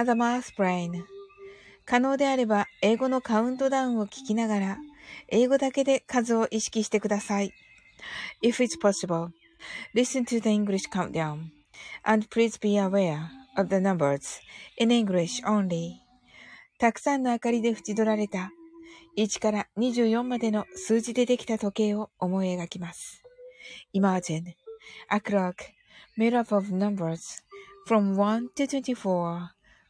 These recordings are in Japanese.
as a math brain. 可能であれば、英語のカウントダウンを聞きながら、英語だけで数を意識してください。If it's possible, listen to the English countdown, and please be aware of the numbers in English only. たくさんの明かりで縁取られた1から24までの数字でできた時計を思い描きます。Imagine a clock made up of numbers from 1 to 24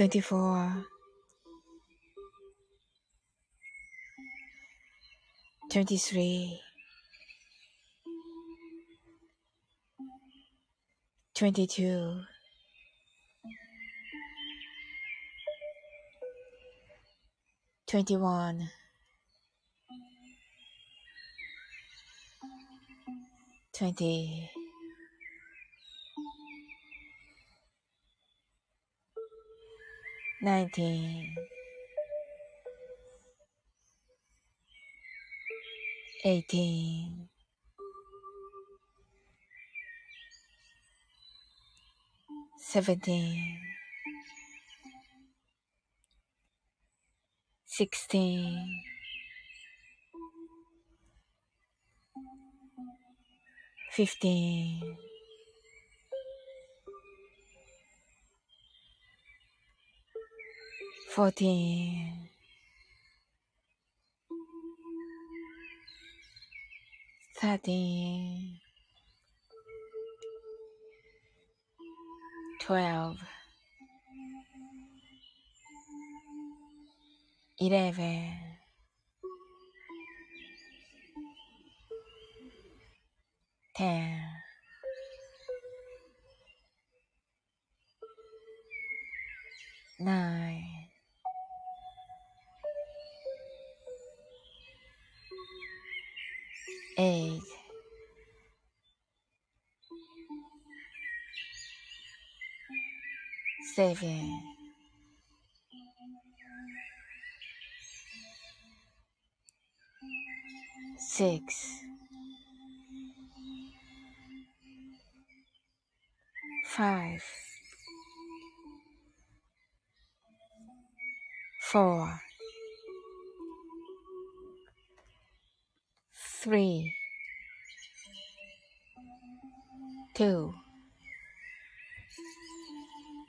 24 23 22 21 20 19 18 17 16 15 fourteen, thirteen, twelve, eleven, ten. Nine. Seven, six, five, four, three, two,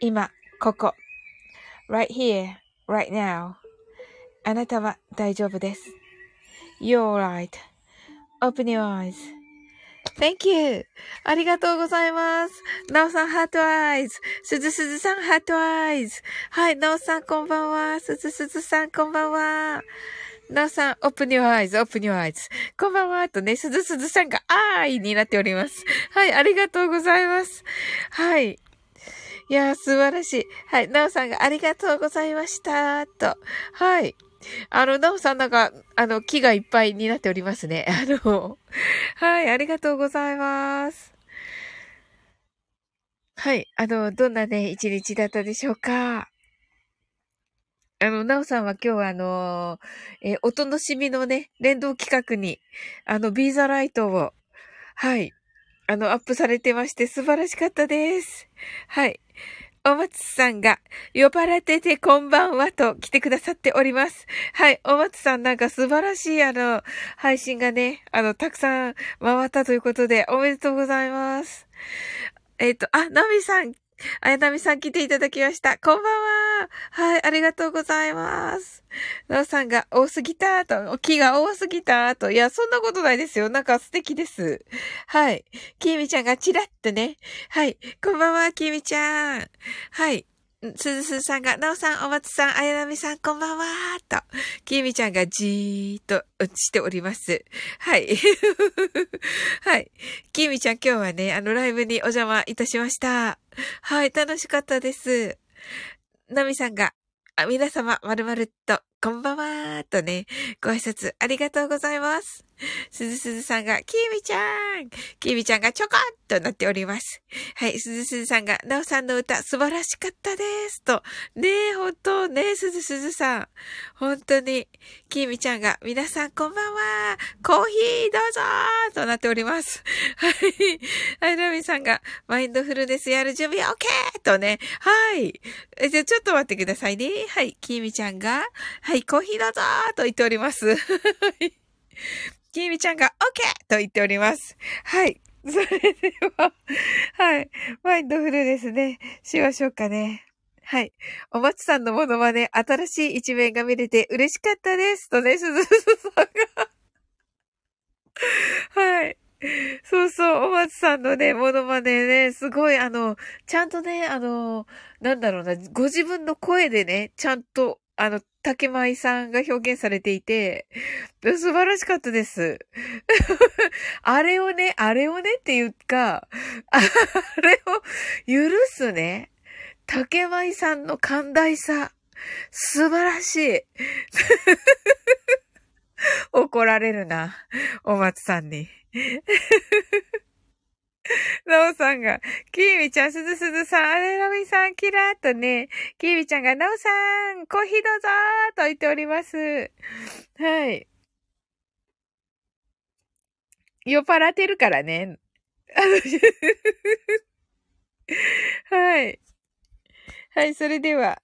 今、ここ。right here, right now. あなたは大丈夫です。You're right.Open your eyes.Thank you. ありがとうございます。なおさん、ハートアイズ。すずすずさん、ハートアイズ。はい、なおさん、こんばんは。すずすずさん、こんばんは。なおさん、オープニュアイズ、オープニュアイズ。こんばんは。とね、すずすずさんが、あーいになっております。はい、ありがとうございます。はい。いやー、素晴らしい。はい、なおさんがありがとうございました。と。はい。あの、なおさんなんか、あの、木がいっぱいになっておりますね。あの、はい、ありがとうございます。はい。あの、どんなね、一日だったでしょうかあの、なおさんは今日はあのー、えー、お楽しみのね、連動企画に、あの、ビーザライトを、はい、あの、アップされてまして素晴らしかったです。はい。お松さんが、呼ばれててこんばんはと来てくださっております。はい。お松さんなんか素晴らしいあの、配信がね、あの、たくさん回ったということで、おめでとうございます。えっ、ー、と、あ、ナミさん、あやなみさん来ていただきました。こんばんは。はい、ありがとうございます。なおさんが多すぎたと、木が多すぎたと。いや、そんなことないですよ。なんか素敵です。はい。きみちゃんがチラッとね。はい。こんばんは、きみちゃん。はい。すずすずさんが、なおさん、お松さん、あやなみさん、こんばんはと、きみちゃんがじーっとしております。はい。はい。きみちゃん、今日はね、あの、ライブにお邪魔いたしました。はい、楽しかったです。なみさんが、あ皆様、まるまるっと、こんばんはーとね、ご挨拶ありがとうございます。すずすずさんが、きみちゃんきみちゃんがちょこっとなっております。はい、すずすずさんが、なおさんの歌素晴らしかったですと。ねえ、ほんと、ねえ、すずすずさん。本当に、きみちゃんが、皆さんこんばんはコーヒーどうぞーとなっております。はい。はい、なみさんが、マインドフルネスやる準備 OK! とね。はい。じゃあ、ちょっと待ってくださいね。はい、きみちゃんが、はい、コーヒーどうぞと言っております。きみちゃんが OK! と言っております。はい。それでは、はい。マインドフルですね。しましょうかね。はい。お松さんのものまね、新しい一面が見れて嬉しかったです。とね、すずすさんが はい。そうそう、お松さんのね、ものまねね、すごい、あの、ちゃんとね、あの、なんだろうな、ご自分の声でね、ちゃんとあの、竹舞さんが表現されていて、素晴らしかったです。あれをね、あれをねっていうか、あれを許すね。竹舞さんの寛大さ。素晴らしい。怒られるな。お松さんに。なおさんが、きーみちゃん、すずすずさん、あれなみさん、キラーとね、きーみちゃんが、なおさん、コーヒーどうぞーと言っております。はい。酔っ払ってるからね。はい。はい、それでは。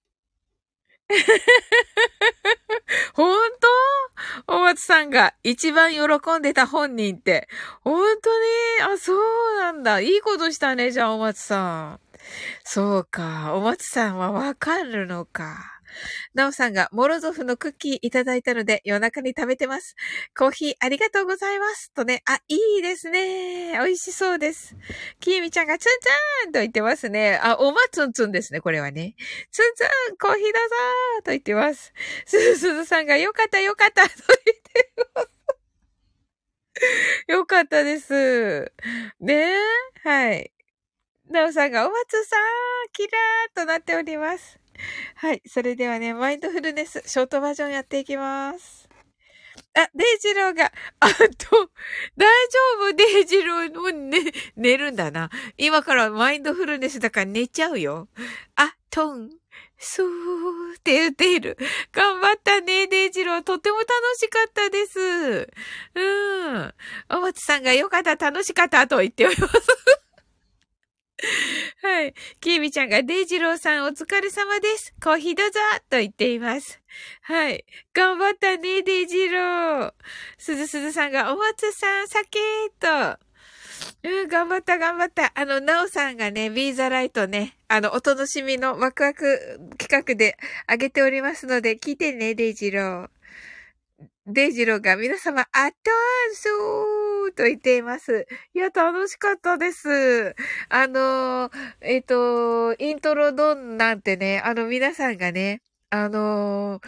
本当？大松さんが一番喜んでた本人って。本当に？あ、そうなんだ。いいことしたね、じゃあ大松さん。そうか。大松さんはわかるのか。なおさんがモロゾフのクッキーいただいたので夜中に食べてます。コーヒーありがとうございます。とね、あ、いいですね。美味しそうです。きーみちゃんがツンツンと言ってますね。あ、おまツンツンですね、これはね。ツンツンコーヒーだぞーと言ってます。すずすずさんがよかったよかったと言ってます。よかったです。ねえはい。なおさんが、お松さん、キラーとなっております。はい。それではね、マインドフルネス、ショートバージョンやっていきます。あ、デイジローが、あと、大丈夫？デイジローもね、寝るんだな。今からマインドフルネスだから寝ちゃうよ。あ、トン、スーって言っている。頑張ったね、デイジロー。とっても楽しかったです。うん。お松さんがよかった、楽しかったと言っております。はい。きーみちゃんが、デイジローさんお疲れ様です。コーヒーどうぞと言っています。はい。頑張ったね、デイジロー。すずすずさんが、お松さん、酒と。うん、頑張った、頑張った。あの、なおさんがね、ビーザライトね、あの、お楽しみのワクワク企画であげておりますので、聞いてね、デイジロー。デイジローが皆様、アットンスーと言っています。いや、楽しかったです。あの、えっ、ー、と、イントロドンなんてね、あの皆さんがね、あの、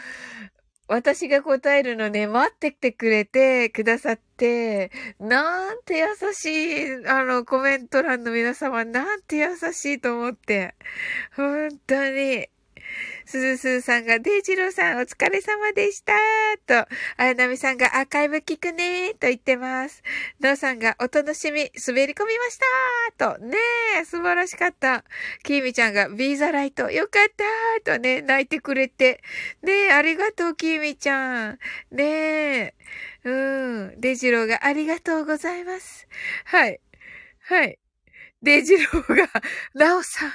私が答えるのね、待っててくれてくださって、なんて優しい、あの、コメント欄の皆様、なんて優しいと思って。本当に。すずすーさんが、デイジローさんお疲れ様でしたと、あやなみさんがアーカイブ聞くねーと言ってます。のうさんがお楽しみ、滑り込みましたーと、ねえ、素晴らしかった。きーみちゃんが、ビーザライト、よかったーとね、泣いてくれて。ねえ、ありがとう、きーみちゃん。ねえ、うん、デイジローがありがとうございます。はい。はい。デジローが、ナオさん、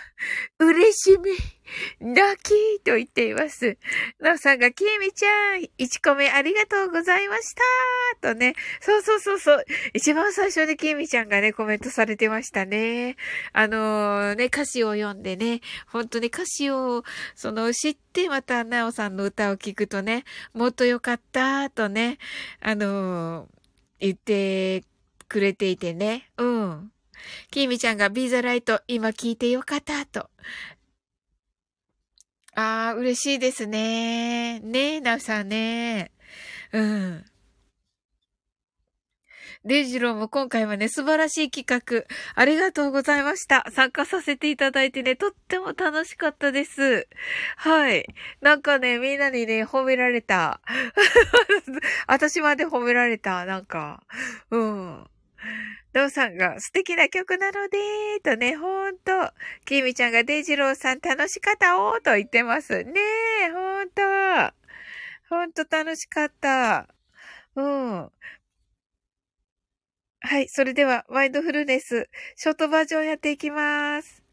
嬉しみ、泣きと言っています。ナオさんが、キーミちゃん、1個目ありがとうございましたとね。そうそうそうそう。一番最初にキーミちゃんがね、コメントされてましたね。あのー、ね、歌詞を読んでね、本当に歌詞を、その、知ってまたナオさんの歌を聴くとね、もっとよかったとね、あのー、言ってくれていてね。うん。きみちゃんがビーザライト今聞いてよかったと。ああ、嬉しいですね。ねえ、なうさんね。うん。デジローも今回はね、素晴らしい企画、ありがとうございました。参加させていただいてね、とっても楽しかったです。はい。なんかね、みんなにね、褒められた。私まで褒められた、なんか。うん。ドウさんが素敵な曲なのでとね、ほんと。キミちゃんがデイジローさん楽しかったおーと言ってます。ねえ、ほんと。ほんと楽しかった。うん。はい。それでは、ワイドフルネス、ショートバージョンやっていきます。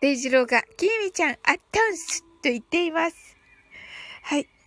デイジローが、キミちゃん、アットンスと言っています。はい。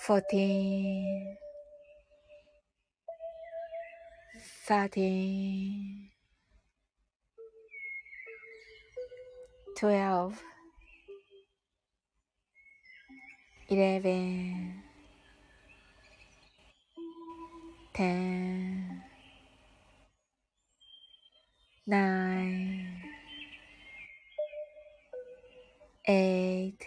fourteen, thirteen, twelve, eleven, ten, nine, eight,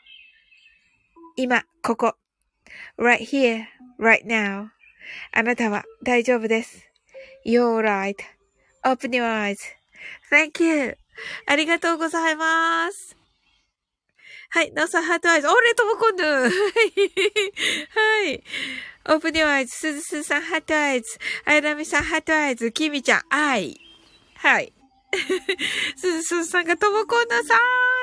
今、ここ。right here, right now. あなたは大丈夫です。You're right.Open your eyes.Thank you. ありがとうございます。はい。ノーサハートアイズ。おれともこんぬ。はい。オープニューアイズ。すずすさんハートアイズ。あやなみさんハートアイズ。きみちゃん、アイ。はい。すずすさんがともこんぬさ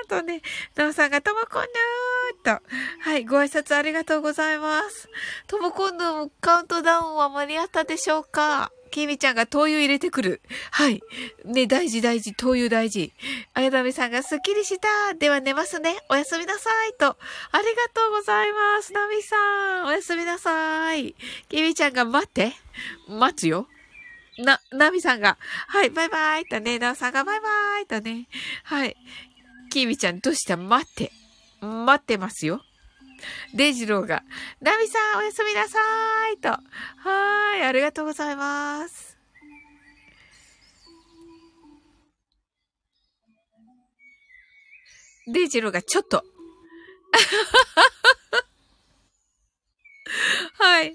ーとね、ノーさんがともこんぬー。はい、ご挨拶ありがとうございます。とも今度もカウントダウンは間に合ったでしょうか？きみちゃんが灯油入れてくる。はい。ね、大事大事、灯油大事。あやだみさんがスッキリした。では寝ますね。おやすみなさい。と。ありがとうございます。なみさん。おやすみなさい。きみちゃんが待って。待つよ。な、なみさんが、はい、バイバイとね、なおさんがバイバイとね、はい。きみちゃん、どうした？待って。待ってますよ。デイジローが、ナミさんおやすみなさーいと。はーい、ありがとうございます。デイジローがちょっと。はい。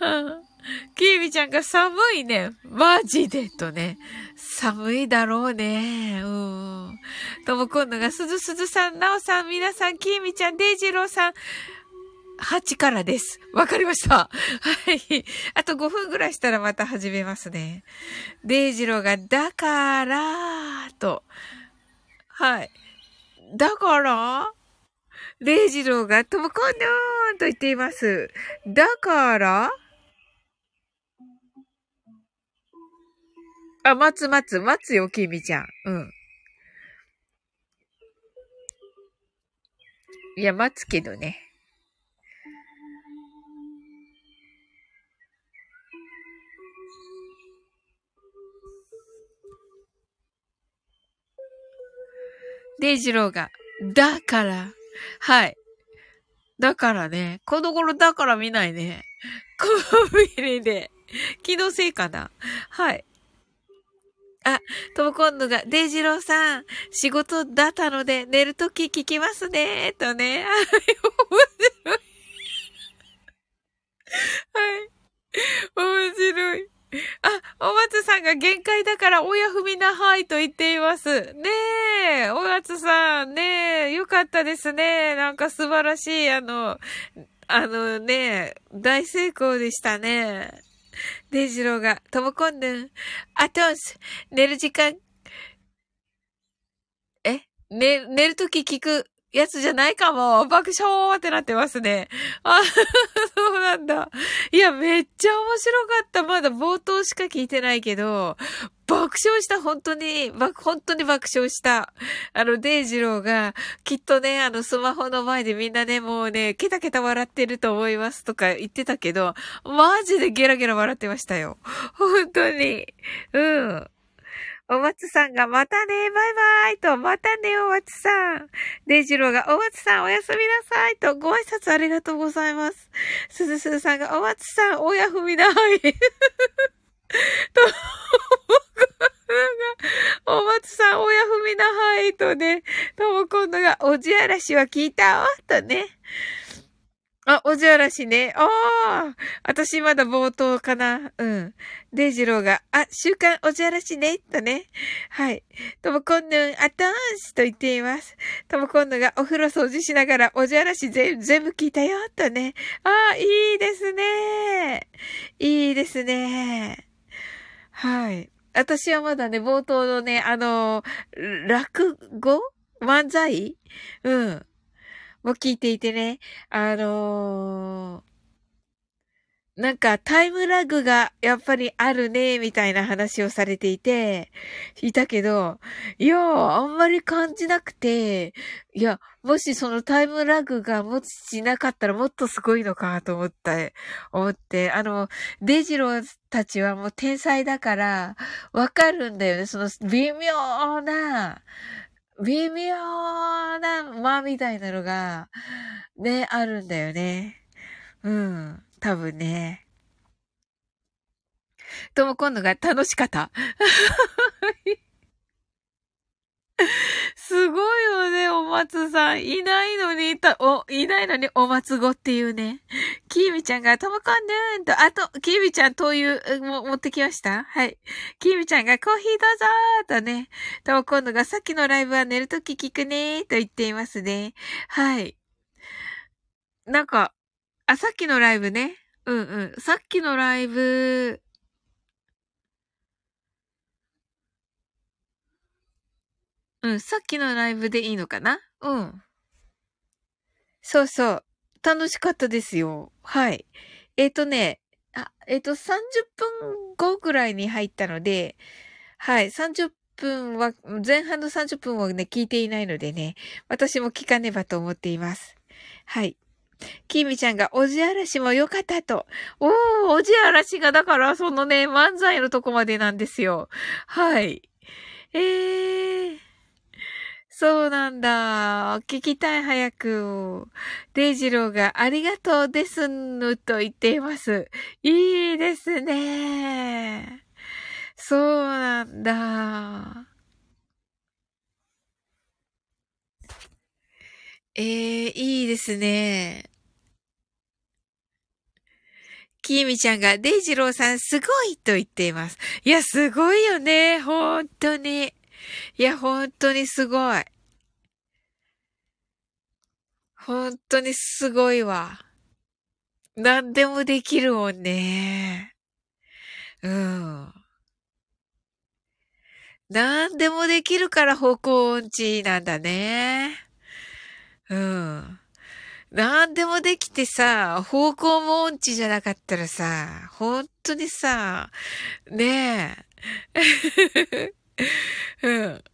はあ キーミちゃんが寒いね。マジでとね。寒いだろうね。うん。とも今度がすずすずさん、なおさん、皆さん、キーミちゃん、デイジローさん、8からです。わかりました。はい。あと5分ぐらいしたらまた始めますね。デイジローが、だからー、と。はい。だから？デイジローが、ともこんぬーんと言っています。だから？あ、待つ待つ、待つよ、きみちゃん。うん。いや、待つけどね。デイジローが、だから、はい。だからね、この頃だから見ないね。コンビニで。気のせいかな。はい。あ、とも今度が、デイジローさん、仕事だったので寝るとき聞きますね、とね。はい、面白い。はい。面白い。あ、お松さんが限界だから親踏みなはいと言っています。ねえ、お松さん、ねえ、よかったですね。なんか素晴らしい、あの、あのね、大成功でしたね。デイジローが、ともこんぬん、あとす、寝る時間、え？寝、寝るとき聞くやつじゃないかも。爆笑ってなってますね。あ、そうなんだ。いや、めっちゃ面白かった。まだ冒頭しか聞いてないけど、爆笑した、本当に、本当に爆笑した。あの、デイジローが、きっとね、あの、スマホの前でみんなね、もうね、ケタケタ笑ってると思いますとか言ってたけど、マジでゲラゲラ笑ってましたよ。本当に。うん。お松さんが、またね、バイバイと、またね、お松さん。デイジローが、お松さん、おやすみなさいと、ご挨拶ありがとうございます。すずすずさんが、お松さん、おやふみなはい。と、お松さん、おやふみなはいとね、とも今度が、おじあらしは聞いたわとね。あ、おじあらしね。ああ、私まだ冒頭かな。うん。デイジローが、あ、週刊おじあらしね。とね。はい。ともこんぬん、あたーしと言っています。ともこんぬがお風呂掃除しながら、おじあらし全部聞いたよ。とね。ああ、いいですね。いいですね。はい。私はまだね、冒頭のね、あの、落語？漫才？うん。も聞いていてね、あのー、なんかタイムラグがやっぱりあるね、みたいな話をされていて、いたけど、いやあんまり感じなくて、いや、もしそのタイムラグが持ちなかったらもっとすごいのかと思った、思って、あの、デジローたちはもう天才だから、わかるんだよね、その微妙な、微妙な間みたいなのが、ね、あるんだよね。うん。多分ね。とも今度が楽しかった。すごいよね、お松さん。いないのに、た、お、いないのにお松子っていうね。きーみちゃんが、ともこんぬーんと、あと、きーみちゃん灯油、も、持ってきましたはい。きーみちゃんが、コーヒーどうぞーとね。ともこんぬが、さっきのライブは寝るとき聞くねーと言っていますね。はい。なんか、あ、さっきのライブね。うんうん。さっきのライブ、うん、さっきのライブでいいのかな？うん。そうそう。楽しかったですよ。はい。えっ、ー、とね、あ、えっ、ー、と、30分後ぐらいに入ったので、はい、30分は、前半の30分をね、聞いていないのでね、私も聞かねばと思っています。はい。きみちゃんが、おじあらしも良かったと。おー、おじあらしが、だから、そのね、漫才のとこまでなんですよ。はい。えー。そうなんだ。聞きたい早く。デイジローがありがとうですぬと言っています。いいですね。そうなんだ。ええ、いいですね。きーみちゃんが、デイジローさんすごいと言っています。いや、すごいよね。本当に。いや、本当にすごい。本当にすごいわ。何でもできるもんね。うん。何でもできるから方向音痴なんだね。うん。何でもできてさ、方向も音痴じゃなかったらさ、本当にさ、ねえ。うん。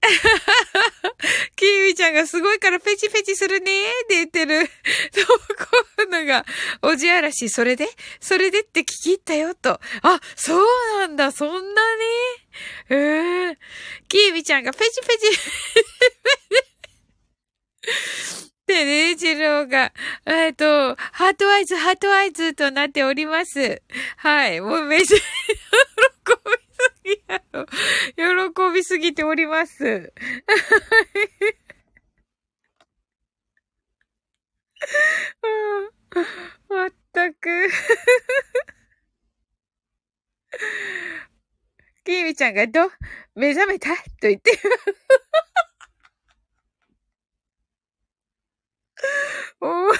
キーミちゃんがすごいからペチペチするねーって言ってる。とこのが、おじあらし、それで？それでって聞き入ったよ、と。あ、そうなんだ、そんなにええー、キーミちゃんがペチペチ で、レイジローが、えっと、ハートアイズ、ハートアイズとなっております。はい。もうめちゃ喜びすぎやろ。喜びすぎております。まったく。キーミちゃんがど、目覚めた？と言って面白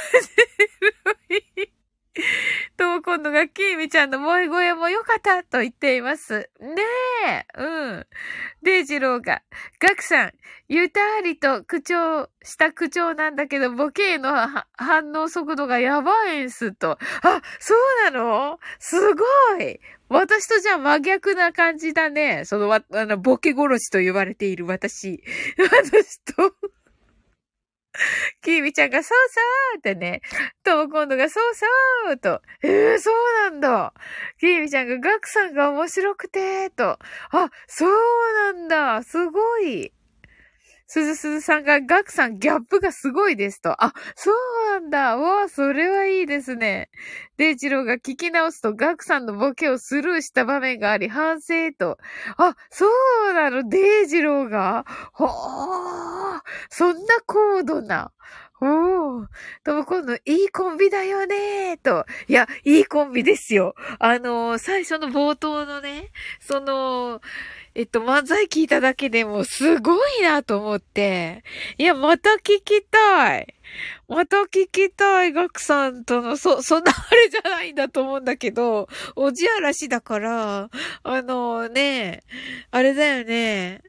い。と、今度がキーミちゃんの萌え声も良かったと言っています。ねえ。うん。デイジローが、ガクさん、ゆたりと口調した口調なんだけど、ボケへの反応速度がやばいんすと。あ、そうなの？すごい私とじゃあ真逆な感じだね。その、あの、ボケ殺しと言われている私。私と キーミちゃんがそうそうってね、とも今度がそうそうと、ええー、そうなんだ。キーミちゃんがガクさんが面白くて、と、あ、そうなんだ。すごい。すずすずさんが、ガクさんギャップがすごいですと。あ、そうなんだ。わあ、それはいいですね。デイジローが聞き直すと、ガクさんのボケをスルーした場面があり、反省と。あ、そうなの、デイジローが？ほー、そんな高度な。おー。とも今度、いいコンビだよねーと。いや、いいコンビですよ。あのー、最初の冒頭のね、その、えっと、漫才聞いただけでもすごいなと思って。いや、また聞きたい。また聞きたい。ガクさんとの、そ、そんなあれじゃないんだと思うんだけど、おじあらしだから、あのね、あれだよね。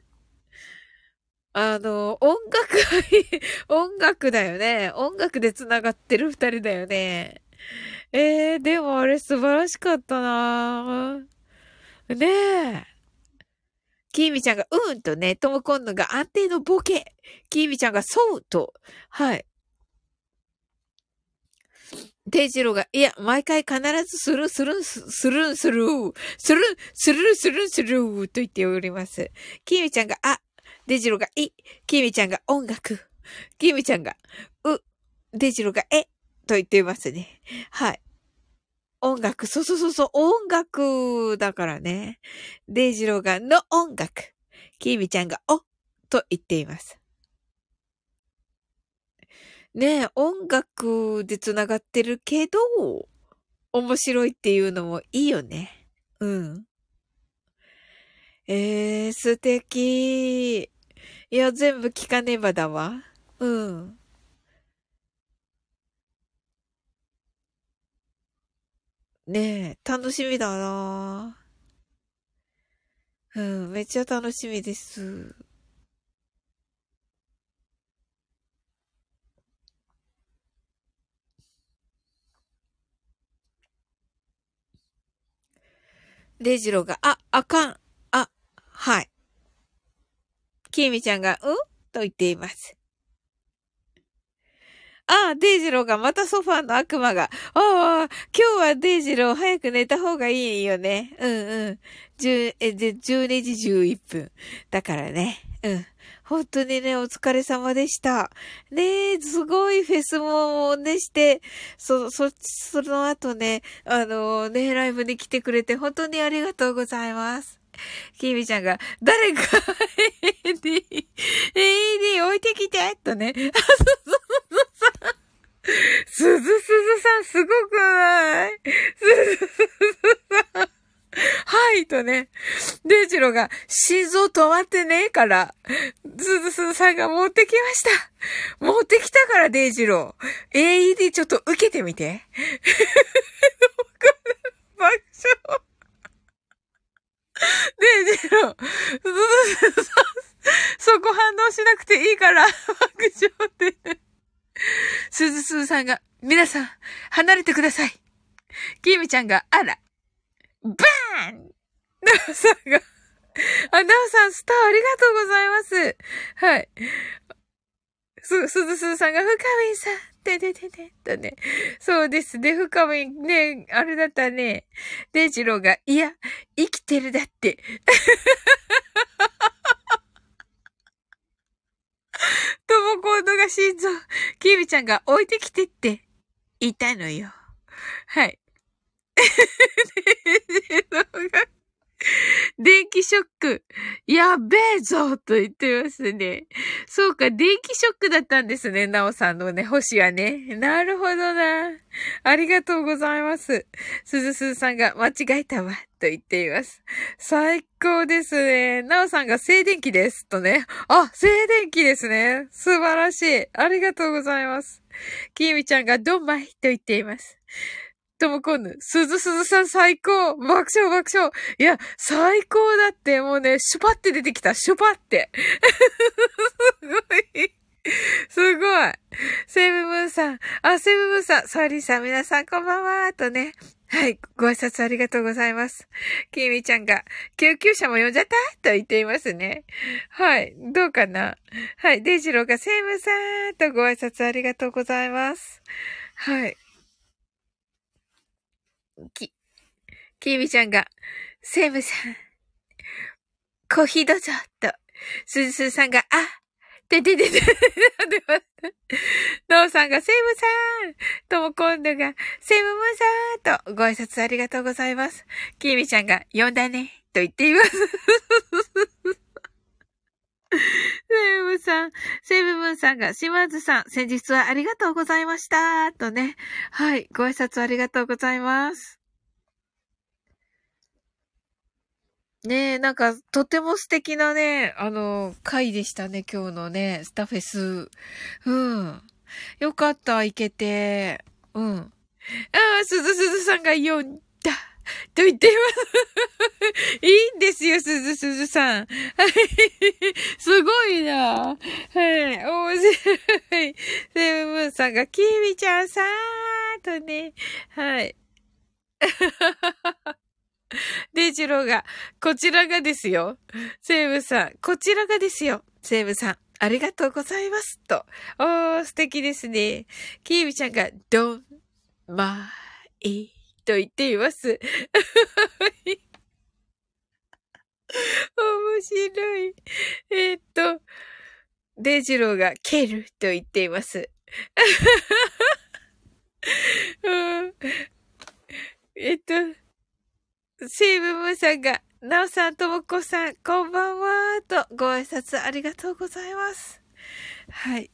あの、音楽、音楽だよね。音楽で繋がってる二人だよね。えー、でもあれ素晴らしかったなねえ。キーミちゃんが、うんとね、トムコンヌが安定のボケ。キーミちゃんが、そうと。はい。テイジローが、いや、毎回必ずスルン、スルン、スルン、スルー、スルン、スルン、スルン、スルーと言っております。キーミちゃんが、あ、デジローが、い、キーミちゃんが、音楽。キーミちゃんが、う、デジローが、え、と言っていますね。はい。音楽。そうそうそうそう、音楽だからね。デイジローがの音楽。キーミちゃんがおと言っています。ねえ、音楽で繋がってるけど、面白いっていうのもいいよね。うん。えー、素敵。いや、全部聞かねばだわ。うん。ねえ、楽しみだなうん、めっちゃ楽しみです。レジロが、あ、あかん、あ、はい。きみちゃんが、うん？と言っています。ああ、デイジローがまたソファーの悪魔が。ああ、今日はデイジロー早く寝た方がいいよね。うんうん。10、え、で、12時11分。だからね。うん。本当にね、お疲れ様でした。ねえ、すごいフェスもねして、そ、そ、その後ね、あのね、ライブに来てくれて本当にありがとうございます。キミちゃんが、誰か AD、AD 置いてきてとね。あ、そうそう。すずすずさんすごくないすずすずさん。はいとね。デイジローが、心臓止まってねえから、すずすずさんが持ってきました。持ってきたから、デイジロー。AED ちょっと受けてみて。爆笑。デイジロー、すずすずさん、そこ反応しなくていいから、爆笑って。すずすずさんが、皆さん、離れてください。キミちゃんが、あら、バーンナオさんが、あ、ナオさん、スターありがとうございます。はい。す、すずすずさんが、深みさん、てててて、とね。そうですね、深み、ね、あれだったね。デイジローが、いや、生きてるだって。ともコードが心臓、キミちゃんが置いてきてって、言ったのよ。はい。電気ショック。やべえぞと言ってますね。そうか、電気ショックだったんですね。なおさんのね、星はね。なるほどな。ありがとうございます。すずすずさんが間違えたわ。と言っています。最高ですね。なおさんが静電気です。とね。あ、静電気ですね。素晴らしい。ありがとうございます。きみちゃんがドンマイと言っています。ともこんぬ。すずすずさん最高爆笑爆笑いや、最高だって、もうね、シュパって出てきた。シュパって。すごい。すごい。セブムーンさん。あ、セブムーンさん。サーリーさん、皆さんこんばんは。とね。はい。ご挨拶ありがとうございます。キミちゃんが、救急車も呼んじゃった？と言っていますね。はい。どうかな？はい。デイジローが、セブムさんとご挨拶ありがとうございます。はい。き、きみちゃんが、セムさん、コーヒーどうぞ、と、すずすさんが、あ、てててて、では、ノーさんが、セムさんとも今度が、セムムさんと、ご挨拶ありがとうございます。きみちゃんが、呼んだね、と言っています。さん、セブムーンさんが、島津さん、先日はありがとうございました。とね。はい。ご挨拶ありがとうございます。ねえ、なんか、とても素敵なね、あの、回でしたね、今日のね、スタフェス。うん。よかった、行けて。うん。ああ、すずすずさんが読んだ。と言っています。いいんですよ、すずすずさん。はい。すごいな。はい。面白い。セブンさんが、キミちゃんさーとね。はい。デイジローが、こちらがですよ。セーブさん、こちらがですよ。セーブさん、ありがとうございます。と。おー、素敵ですね。キービちゃんが、ドン、マイ、と言っています。面白い。えー、っと、デイジローが、ケルと言っています。うん、えっと、セイブムーさんが、ナオさん、ともこさん、こんばんは、とご挨拶ありがとうございます。はい。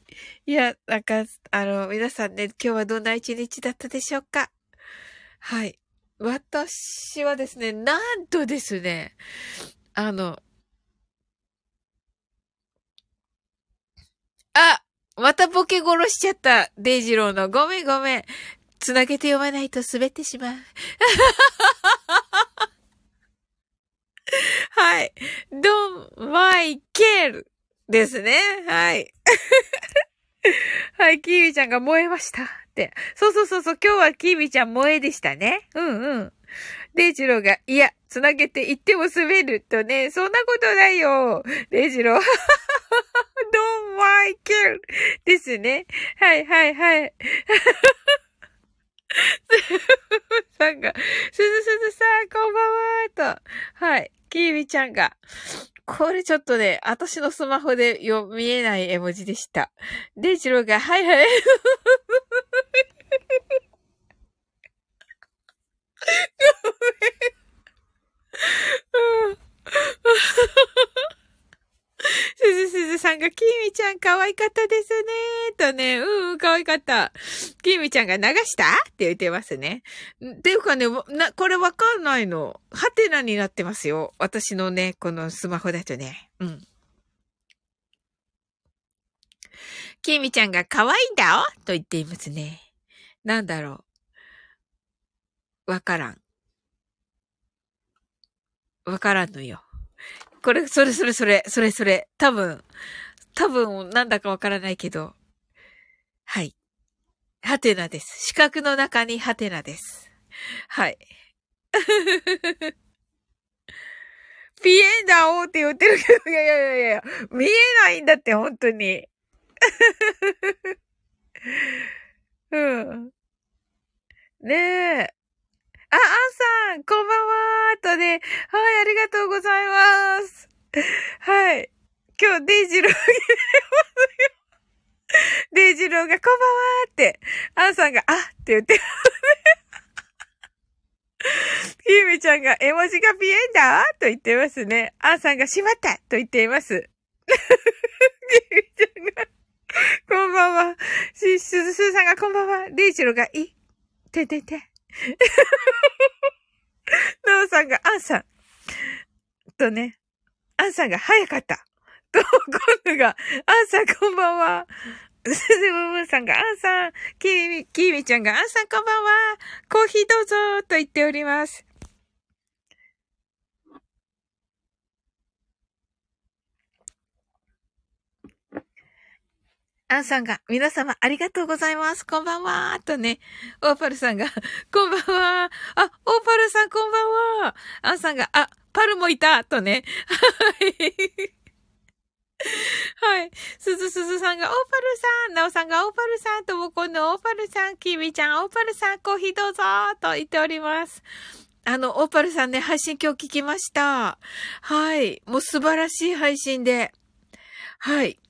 いや、なんか、あの、皆さんね、今日はどんな一日だったでしょうか？はい。私はですね、なんとですね、あの、あまたボケ殺しちゃった。デイジローの。ごめんごめん。つなげて読まないと滑ってしまう。はい。ドンマイケルですね。はい。はい、キーミちゃんが燃えました。そうそうそうそう、今日はキーミちゃん燃えでしたね。うんうん。デイジローが、いや、つなげていっても滑るとね、そんなことないよ。デイジロー、don't like it ですね。はいはいはい。さんが、すずすずさん、こんばんはと。はい。きーみちゃんが。これちょっとね、私のスマホでよ、見えない絵文字でした。で、ジローが、はいはい。ごめん。すずすずさんが、きみちゃん可愛かったですね。とね、うん、可愛かった。きみちゃんが流したって言ってますね。っていうかね、な、これわかんないの。ハテナになってますよ。私のね、このスマホだとね。うん。きみちゃんが可愛いんだよと言っていますね。なんだろう。わからん。わからんのよ。これ、それそれそれ、それそれ、多分、多分、なんだかわからないけど、はい。ハテナです。四角の中にハテナです。はい。ピエンダオーって言ってるけど、いやいやいやいや、見えないんだって、本当に。うん。ねえ。あ、アンさん、こんばんはとね、はい、ありがとうございます。はい。今日、デイジローがデイジローがこんばんはって、アンさんが、あって言って、ゆめちゃんが絵文字がピエンだと言ってますね。アンさんがしまったと言っています。ゆめちゃんが、こんばんは。し、すずすさんがこんばんは。デイジローがい、ててて。ノーさんが、アンさん。とね、アンさんが早かった。と、今度が、アンさんこんばんは。すずむむさんが、アンさん、きみ、きみちゃんが、アンさんこんばんは。コーヒーどうぞ、と言っております。アンさんが、皆様ありがとうございます。こんばんは。とね、オーパルさんが、こんばんは。あ、オーパルさんこんばんは。アンさんが、あ、パルもいた。とね。はい。はい。すずすずさんが、オーパルさん、なおさんが、オーパルさん、ともこんのオーパルさん、きみちゃん、オーパルさん、コーヒーどうぞ、と言っております。あの、オーパルさんね、配信今日聞きました。はい。もう素晴らしい配信で。はい。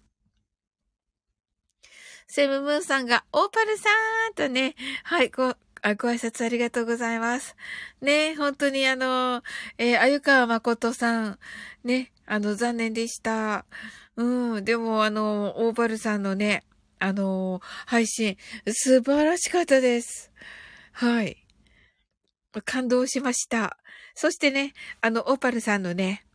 セムムーンさんが、オーパルさんとね、はい、ご、あご挨拶ありがとうございます。ね、本当にあの、えー、あゆかわまことさん、ね、あの、残念でした。うん、でもあの、オーパルさんのね、あの、配信、素晴らしかったです。はい。感動しました。そしてね、あの、オーパルさんのね、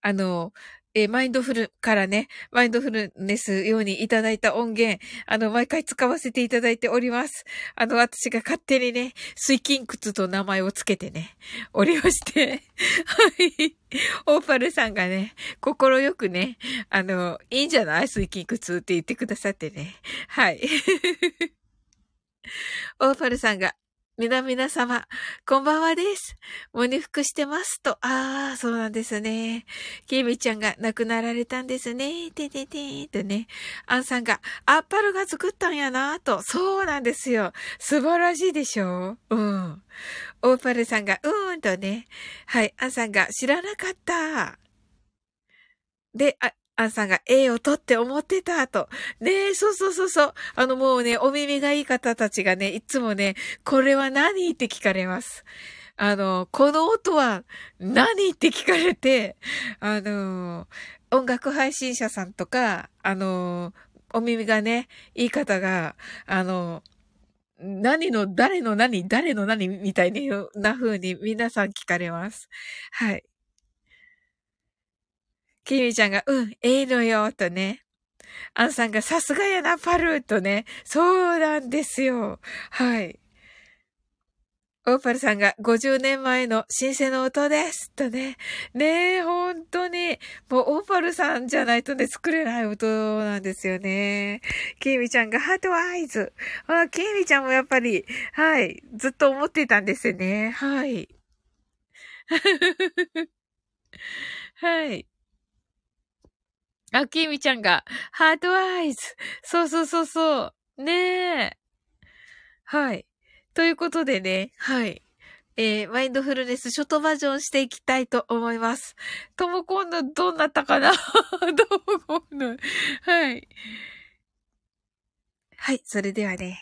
あの、えー、マインドフルからね、マインドフルネスようにいただいた音源、あの、毎回使わせていただいております。あの、私が勝手にね、水筋靴と名前をつけてね、おりまして、はい。オーパルさんがね、心よくね、あの、いいんじゃない？水筋靴って言ってくださってね。はい。オーパルさんが、皆々様、こんばんはです。喪に服してますと。ああ、そうなんですね。ケイミちゃんが亡くなられたんですね。てててとね。アンさんが、アッパルが作ったんやなと。そうなんですよ。素晴らしいでしょ？うん。オーパルさんが、うーんとね。はい。アンさんが、知らなかった。で、あ、アンさんが A を取って思ってたと。ねえ、そうそうそうそう。あのもうね、お耳がいい方たちがね、いつもね、これは何？って聞かれます。あの、この音は何？って聞かれて、あの、音楽配信者さんとか、あの、お耳がね、いい方が、あの、何の、誰の何、誰の何？みたいな風に皆さん聞かれます。はい。キミちゃんが、うん、ええのよ、とね。アンさんが、さすがやな、パルとね。そうなんですよ。はい。オーパルさんが50年前の新鮮の音です。とね。ねえ、本当に。もうオーパルさんじゃないとね、作れない音なんですよね。キミちゃんがハートアイズ。あ、キミちゃんもやっぱり、はい。ずっと思ってたんですよね。はい。はい。あ、きみちゃんが、ハートアイズ。そうそうそうそう。ねえ。はい。ということでね、はい。えー、マインドフルネスショートバージョンしていきたいと思います。とも今度どうなったかな？どう今度。はい。はい、それではね。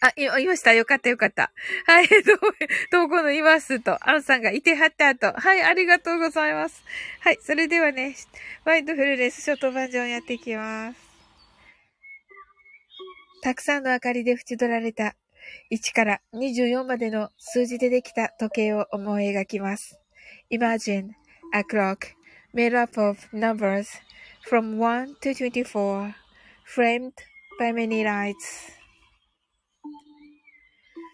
あ、い、いました。よかったよかった。はい、どう、どうこのいますと、アンさんがいてはった後。はい、ありがとうございます。はい、それではね、ワインドフルネスショートバージョンやっていきます。たくさんの明かりで縁取られた1から24までの数字でできた時計を思い描きます。Imagine a clock made up of numbers from 1 to 24 framed by many lights.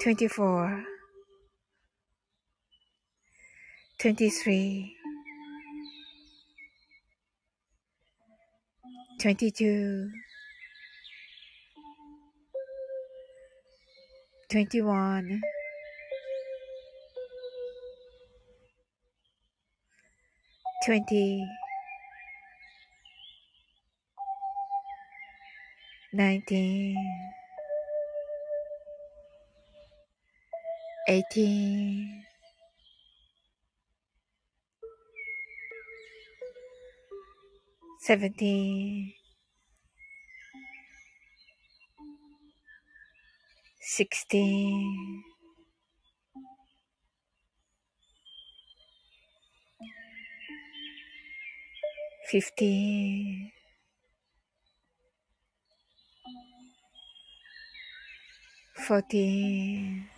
24 23 22 21 20 19 18 17 16 15 14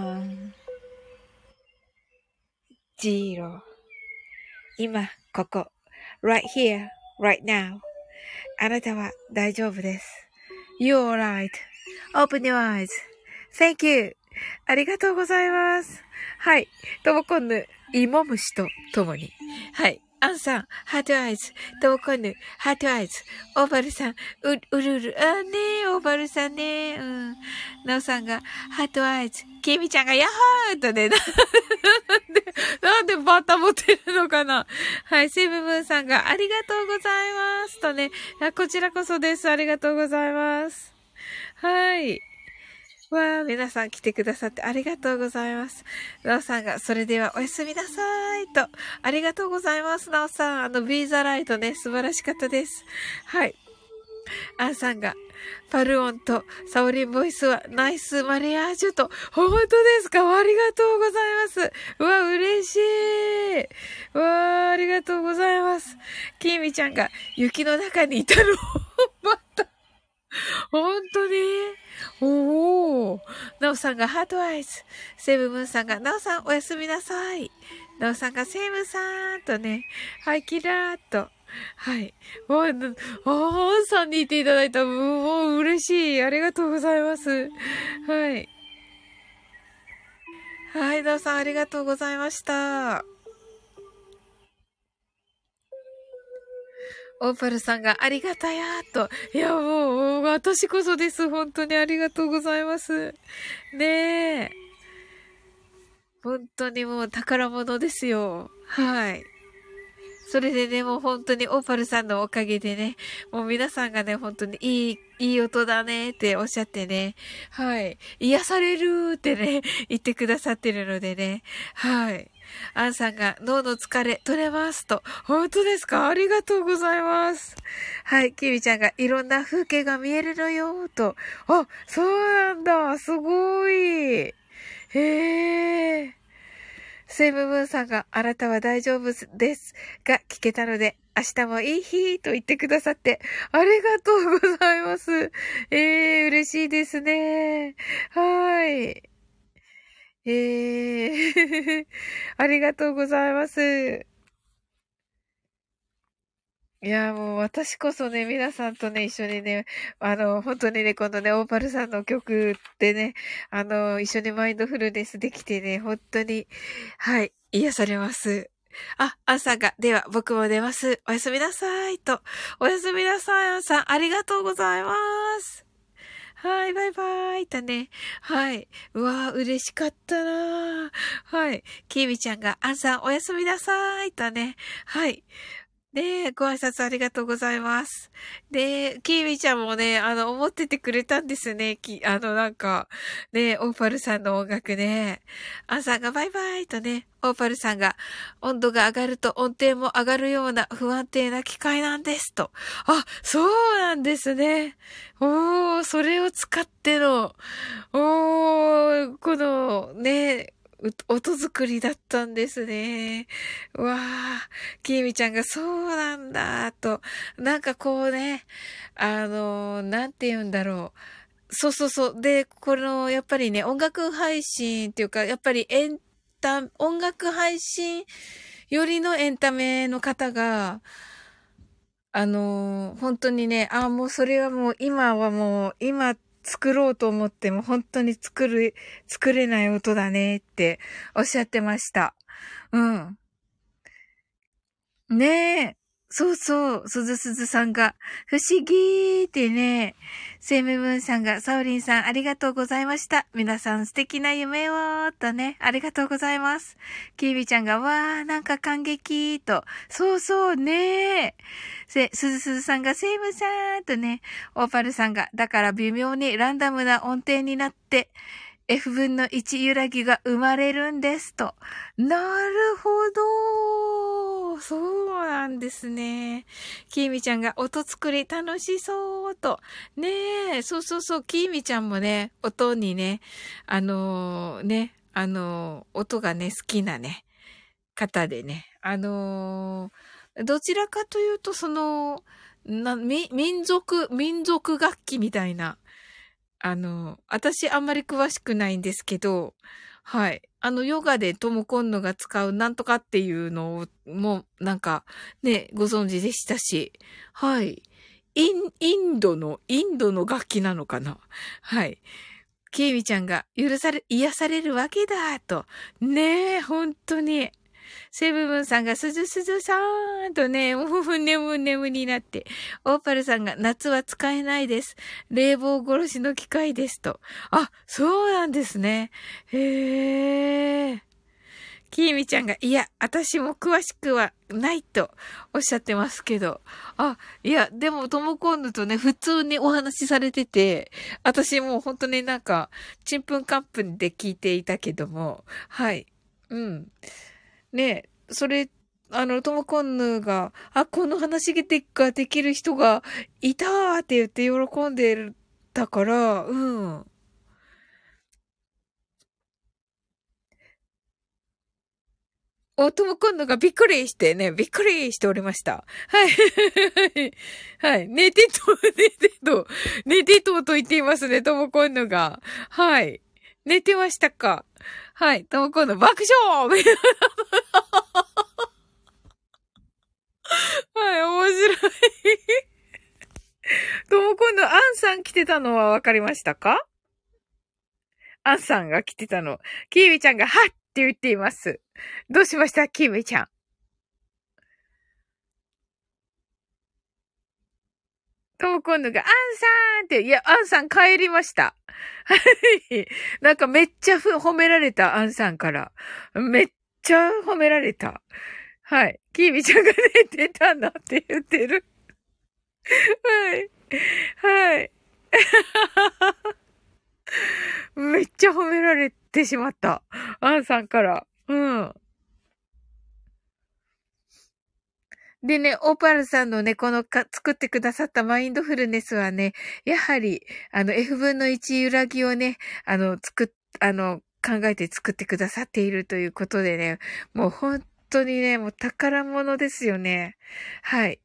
ジーロ。今、ここ。right here, right now. あなたは大丈夫です。You're alright.Open your eyes.Thank you. ありがとうございます。はい。ともこんぬ、芋虫とともに。はい。アンさん、ハートアイズ。トーコヌ、ハートアイズ。オーバルさん、う、うるる。あねえ、オーバルさんね。うん。ナオさんが、ハートアイズ。キミちゃんが、ヤッホーとね、なんで、なんでバタ持ってるのかなはい、セブブンさんが、ありがとうございます。とね、こちらこそです。ありがとうございます。はい。わあ、皆さん来てくださってありがとうございます。なおさんが、それではおやすみなさいと。ありがとうございます、なおさん。あの、ビーザライトね、素晴らしかったです。はい。アンさんが、パルオンとサオリンボイスはナイスマリアージュと、本当ですか？ありがとうございます。うわ、嬉しい。わありがとうございます。キミちゃんが雪の中にいたのまた。本当に？おお。なおさんがハートアイズ。セブムーンさんが、なおさんおやすみなさい。なおさんがセブンさんとね、はい、キラーっと。はい。わあ、あんさんに言っていただいた。もう嬉しい。ありがとうございます。はい。はい、どうさんありがとうございました。オーパルさんがありがたやーと。いや、もう、私こそです。本当にありがとうございます。ねえ。本当にもう宝物ですよ。はい。それでね、もう本当にオーパルさんのおかげでね、もう皆さんがね、本当にいい、いい音だねっておっしゃってね、はい。癒されるってね、言ってくださってるのでね、はい。アンさんが脳の疲れ取れますと。本当ですか？ありがとうございます。はい。キミちゃんがいろんな風景が見えるのよと。あ、そうなんだ。すごい。へえ。セイムムーンさんがあなたは大丈夫ですが聞けたので明日もいい日と言ってくださってありがとうございます。ええー、嬉しいですね。はい。ええ ありがとうございます。いや、もう私こそね、皆さんとね、一緒にね、あの、本当にね、このね、オーパルさんの曲ってね、あの、一緒にマインドフルネスできてね、本当に、はい、癒されます。あ、朝が、では僕も出ます。おやすみなさい。と、おやすみなさい、アンさん。ありがとうございます。はい、バイバイ。とね。はい。うわー、嬉しかったなはい。キーミちゃんが、あんさん、おやすみなさい。とね。はい。で、ご挨拶ありがとうございます。で、キーミちゃんもね、あの、思っててくれたんですね。き、あの、なんか、ね、オーパルさんの音楽ね。アンさんがバイバイとね、オーパルさんが、温度が上がると音程も上がるような不安定な機械なんですと。あ、そうなんですね。おー、それを使っての、おー、この、ね、音作りだったんですね。わあ、きーみちゃんがそうなんだ、と。なんかこうね、あの、なんて言うんだろう。そうそうそう。で、この、やっぱりね、音楽配信っていうか、やっぱりエンタ、音楽配信よりのエンタメの方が、あの、本当にね、あ、もうそれはもう今はもう、今作ろうと思っても本当に作る、作れない音だねっておっしゃってました。うん。ねえ。そうそう、すずすずさんが、不思議ってね、セイムムーンさんが、サオリンさんありがとうございました。皆さん素敵な夢を、とね、ありがとうございます。キービちゃんが、わー、なんか感激、と、そうそうねせ、すずすずさんが、セイムさん、とね、オーパルさんが、だから微妙にランダムな音程になって、F 分の1揺らぎが生まれるんですと。なるほどー。そうなんですね。きーみちゃんが音作り楽しそうと。ねえ、そうそうそう、きーみちゃんもね、音にね、あのー、ね、あのー、音がね、好きなね、方でね、あのー、どちらかというと、その、な、み、民族、民族楽器みたいな、あの、私あんまり詳しくないんですけど、はい。あの、ヨガでトモコンヌが使うなんとかっていうのも、なんか、ね、ご存知でしたし、はい。イン、インドの、インドの楽器なのかなはい。ケイミちゃんが許され、癒されるわけだ、と。ねえ、本当に。セブブンさんがすずすずさーんとね、もう眠眠になって、オーパルさんが夏は使えないです。冷房殺しの機械ですと。あ、そうなんですね。へー。キーミちゃんが、いや、私も詳しくはないとおっしゃってますけど。あ、いや、でも、トモコンヌとね、普通にお話しされてて、私もう本当になんか、ちんぷんかんぷんで聞いていたけども、はい。うん。ね、それ、あの、トモコンヌが、あ、この話ができる人がいたーって言って喜んでたから、うん。お、トモコンヌがびっくりしてね、びっくりしておりました。はい。はい。寝てと、寝てと、寝てとと言っていますね、トモコンヌが。はい。寝てましたか？はい。トモコンの爆笑はい、面白い。とも今度、アンさん来てたのはわかりましたか？アンさんが来てたの。キーミちゃんが、はっって言っています。どうしました？キーミちゃん。とも今度が、アンさんって、いや、アンさん帰りました。はい。なんかめっちゃ褒められた、アンさんから。めっちゃ褒められた。はい。キービちゃんが寝てたなって言ってる。はい。はい。めっちゃ褒められてしまった。アンさんから。うん。でね、オーパルさんのね、このか、作ってくださったマインドフルネスはね、やはり、あの、F 分の1揺らぎをね、あの、作っ、あの、考えて作ってくださっているということでね、もう本当にね、もう宝物ですよね。はい。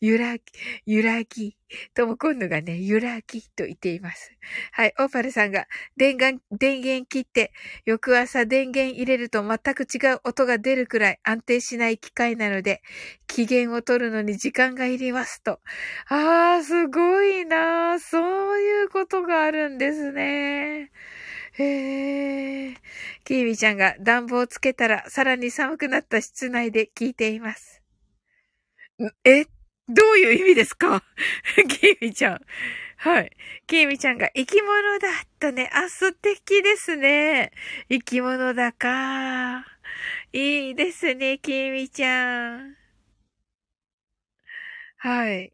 揺らぎ、揺らぎ。とも今度がね、揺らぎと言っています。はい、オーパルさんが、電源、電源切って、翌朝電源入れると全く違う音が出るくらい安定しない機械なので、機嫌を取るのに時間がいりますと。あー、すごいなそういうことがあるんですね。へえ。キーミちゃんが暖房つけたらさらに寒くなった室内で聞いています。え？どういう意味ですか？キーミちゃん。はい。キーミちゃんが生き物だとね。あ、素敵ですね。生き物だか。いいですね、キーミちゃん。はい。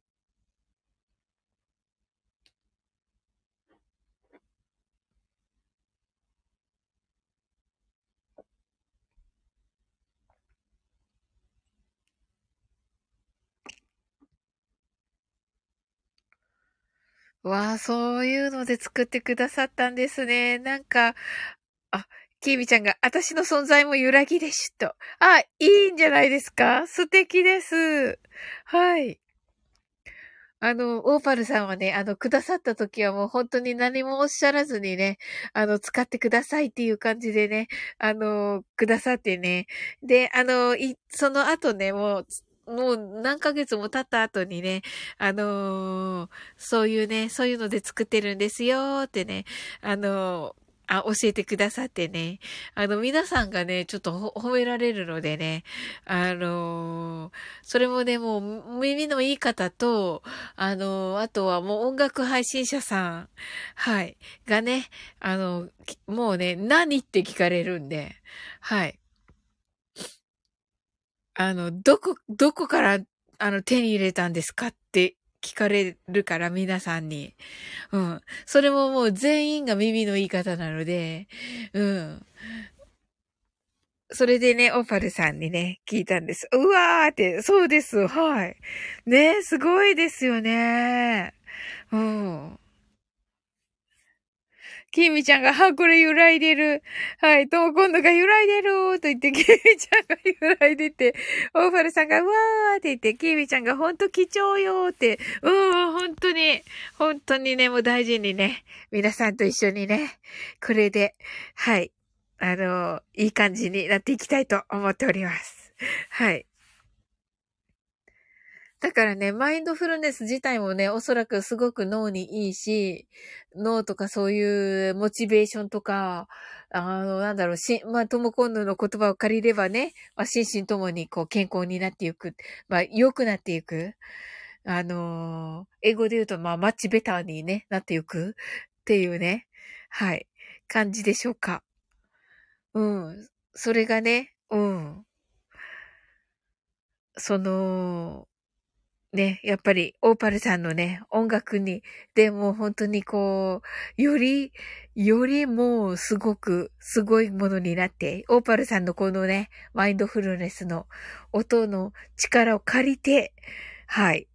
わあ、そういうので作ってくださったんですね。なんか、あ、キービちゃんが、私の存在も揺らぎでしと。あ、いいんじゃないですか？素敵です。はい。あの、オーパルさんはね、あの、くださった時はもう本当に何もおっしゃらずにね、あの、使ってくださいっていう感じでね、あの、くださってね。で、あの、い、その後ね、もう、もう何ヶ月も経った後にね、あのー、そういうね、そういうので作ってるんですよってね、あのー、あ、教えてくださってね。あの、皆さんがね、ちょっと褒められるのでね。あのー、それもね、もう、耳のいい方と、あのー、あとはもう音楽配信者さん、はい、がね、あの、もうね、何って聞かれるんで、はい。あの、どこ、どこから、あの、手に入れたんですかって聞かれるから、皆さんに。うん。それももう全員が耳のいい方なので、うん。それでね、オパルさんにね、聞いたんです。うわーって、そうです、はい。ね、すごいですよね。うん。キミちゃんが、は、これ揺らいでる。はい、とも今度が揺らいでると言って、キミちゃんが揺らいでて、オーファルさんが、わーって言って、キミちゃんがほんと貴重よって、うん、本当に、本当にね、もう大事にね、皆さんと一緒にね、これで、はい、あの、いい感じになっていきたいと思っております。はい。だからね、マインドフルネス自体もね、おそらくすごく脳にいいし、脳とかそういうモチベーションとか、あの、なんだろう、し、まあ、トモコンヌの言葉を借りればね、まあ、心身ともにこう健康になっていく。まあ、良くなっていく。あの英語で言うと、まあ、マッチベターにね、なっていくっていうね、はい、感じでしょうか。うん。それがね、うん。その、ね、やっぱり、オーパルさんのね、音楽に、でも本当にこう、より、よりもうすごく、すごいものになって、オーパルさんのこのね、マインドフルネスの音の力を借りて、はい。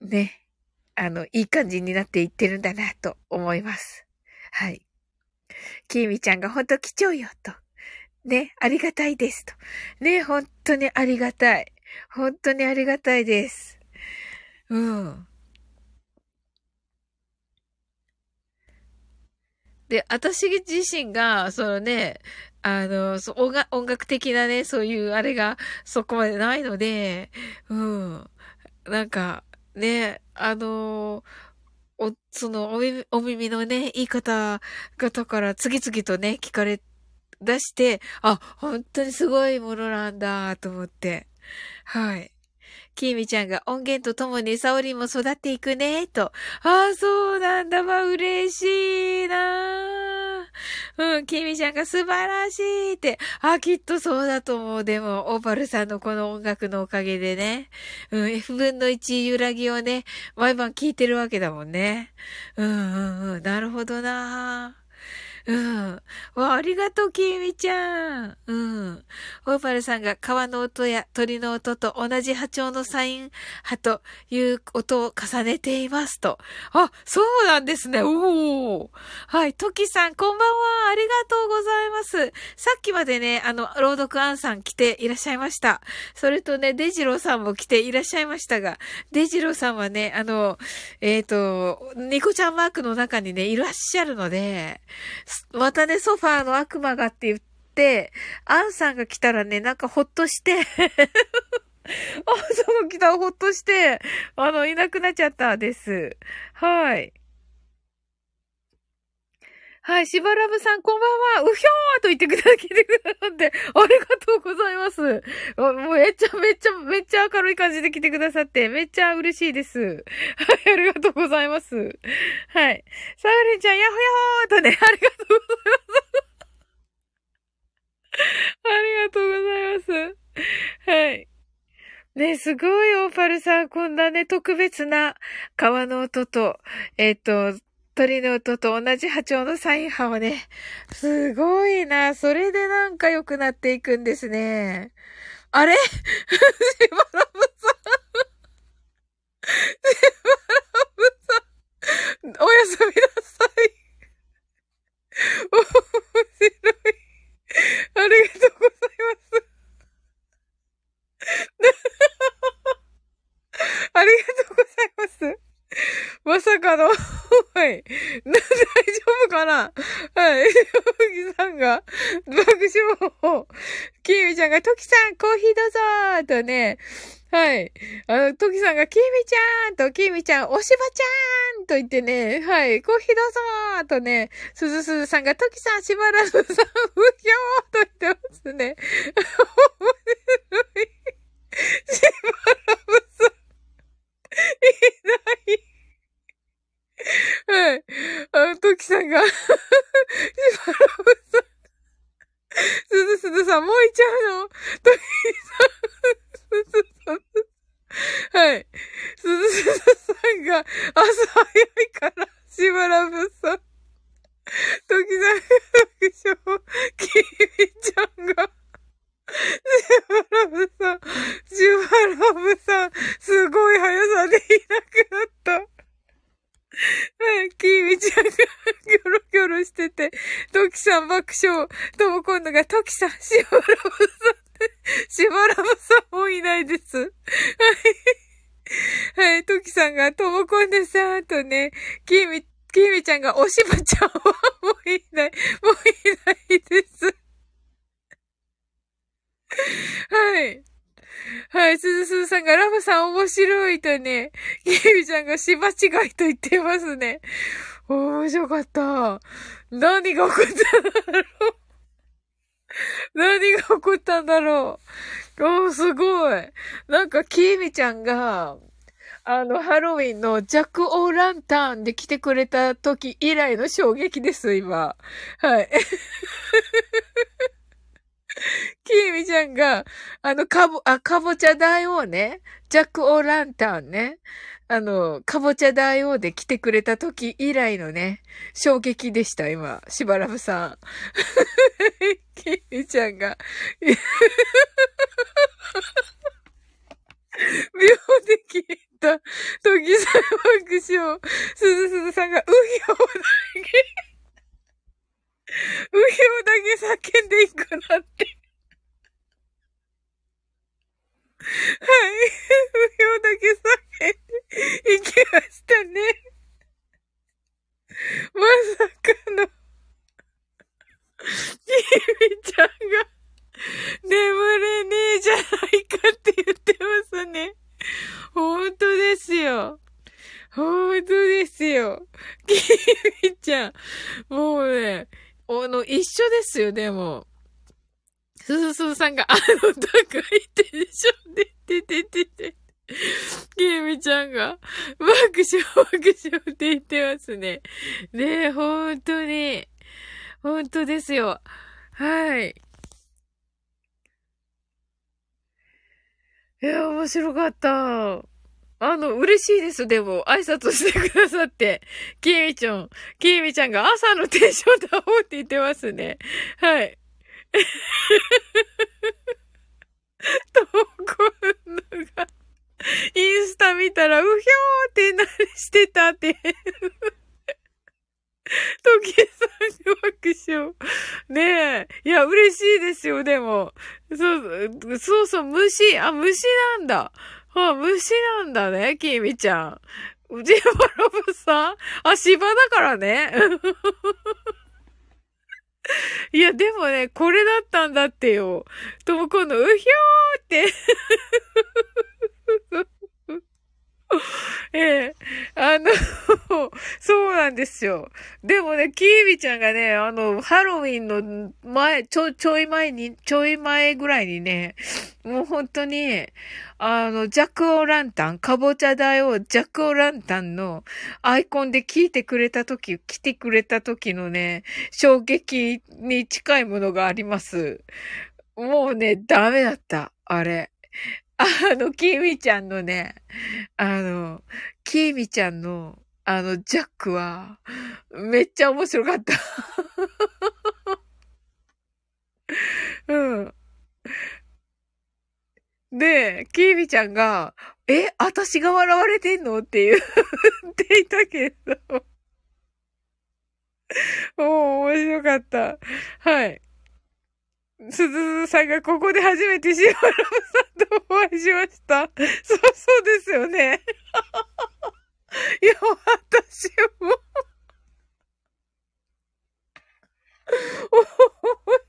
ね、あの、いい感じになっていってるんだなと思います。はい。キーミちゃんが本当貴重よ、と。ね、ありがたいです、と。ね、本当にありがたい。本当にありがたいです。うん。で、私自身が、そのね、あの、そ音楽音楽的なね、そういうあれがそこまでないので、うん。なんか、ね、あの、お、そのお耳、お耳のね、いい方々から次々とね、聞かれ出して、あ、本当にすごいものなんだ、と思って。はい。きみちゃんが音源とともにサオリンも育っていくね、と。ああ、そうなんだ。まあ、嬉しいなうん、きみちゃんが素晴らしいって。あ、きっとそうだと思う。でも、オーパルさんのこの音楽のおかげでね。うん、F 分の1揺らぎをね、毎晩聴いてるわけだもんね。うんうんうん。なるほどなうん。わ、ありがとう、きみちゃん。うん。オーパルさんが川の音や鳥の音と同じ波長のサイン波という音を重ねていますと。あ、そうなんですね。おー。はい。トキさん、こんばんは。ありがとうございます。さっきまでね、あの、朗読アンさん来ていらっしゃいました。それとね、デジローさんも来ていらっしゃいましたが、デジローさんはね、あの、えっ、ー、と、ニコちゃんマークの中にね、いらっしゃるので、またね、ソファーの悪魔がって言って、アンさんが来たらね、なんかほっとして アンさんが来たらほっとして、あの、いなくなっちゃったです。はい。はい、しばらぶさん、こんばんは。うひょーと言ってくださって、ありがとうございます。もうめっちゃめっちゃめっちゃ明るい感じで来てくださって、めっちゃ嬉しいです。はい、ありがとうございます。はい。サウリンちゃん、やほやほーとね、ありがとうございます。ありがとうございます。はい。ね、すごい、オーパルさん。こんなね、特別な川の音と、えっ、ー、と、鳥の音と同じ波長のサイン波をね、すごいな。それでなんか良くなっていくんですね。あれ？しばらぶさん。しばらぶさん。おやすみなさい。面白い。ありがとうございます。ありがとうございます。まさかの、はい。大丈夫かな？はい。ふぎさんが、爆笑を、きみちゃんが、ときさん、コーヒーどうぞとね、はい。あの、ときさんが、きみちゃんと、きみちゃん、おしばちゃんと言ってね、はい。コーヒーどうぞとね、すずすずさんが、ときさん、しばらずさん、ふひょーと言ってますね。面白い。しばらぶさん。いない。な いはい。あの、トキさんがしばらぶさん。すずすずさん、もういっちゃうのトキさん。すずさん。はい。すずすずさんが、朝早いから、しばらぶさん。トキさんが爆笑。きみちゃんが。しばらぶさん。しばらぶさん。すごい速さでいなくなった。はい、キーミちゃんがギョロギョロしてて、トキさん爆笑。とも今度がトキさん、しばらぶさん。しばらぶさんもいないです。はい。はい、トキさんがともこんでさんとね、キーミ、キーミちゃんがおしばちゃんはもういない、もういないです。はい。はい、すずすずさんがラブさん面白いとね、ケミちゃんが芝違いと言ってますね。面白かった。何が起こったんだろう何が起こったんだろうおー、すごい。なんか、キーミちゃんが、あの、ハロウィンのジャック・オー・ランタンで来てくれた時以来の衝撃です、今。はい。キーミちゃんが、あの、かぼ、あ、かぼちゃ大王ね。ジャック・オー・ランタンね。あの、かぼちゃ大王で来てくれた時以来のね、衝撃でした、今。しばらぶさん。キーミちゃんが。秒で消えた。時ぎさん爆笑。すずすずさんが、うひょうだけ。うだけ叫んでいくなって。はい。不要だけ叫んでいきましたね。まさかの、ちびちゃんが、眠れねえじゃないかって言ってますね。本当ですよ。本当ですよ。きみちゃん。もうね、あの、一緒ですよ、でも。すずすずさんが、あの、高いテンションで、てててて。きみちゃんが、爆笑爆笑って言ってますね。ねえ、本当に。本当ですよ。はい。いや、面白かった。あの、嬉しいです。でも、挨拶してくださって。きーみちゃん、きーみちゃんが朝のテンションだおうって言ってますね。はい。とこんのが、インスタ見たら、うひょーってなりしてたって。トキさん爆笑。ねえ。いや、嬉しいですよ、でも。そう、そうそう、虫。あ、虫なんだ。あ、虫なんだね、きみちゃん。うちバラブさんあ、芝だからね。いや、でもね、これだったんだってよ。とも今度、うひょーって ええ。あの、そうなんですよ。でもね、キービちゃんがね、あの、ハロウィンの前、ちょ、ちょい前に、ちょい前ぐらいにね、もう本当に、あの、ジャックオランタン、かぼちゃだよ、ジャックオーランタンのアイコンで聞いてくれた時、来てくれた時のね、衝撃に近いものがあります。もうね、ダメだった、あれ。あの、キーミちゃんのね、あの、キーミちゃんの、あの、ジャックは、めっちゃ面白かった。うん。で、キーミちゃんが、え、私が笑われてんのって言っていたけど。もう面白かった。はい。すずさんがここで初めてシオラムさんとお会いしました。そうそうですよね。いや、私も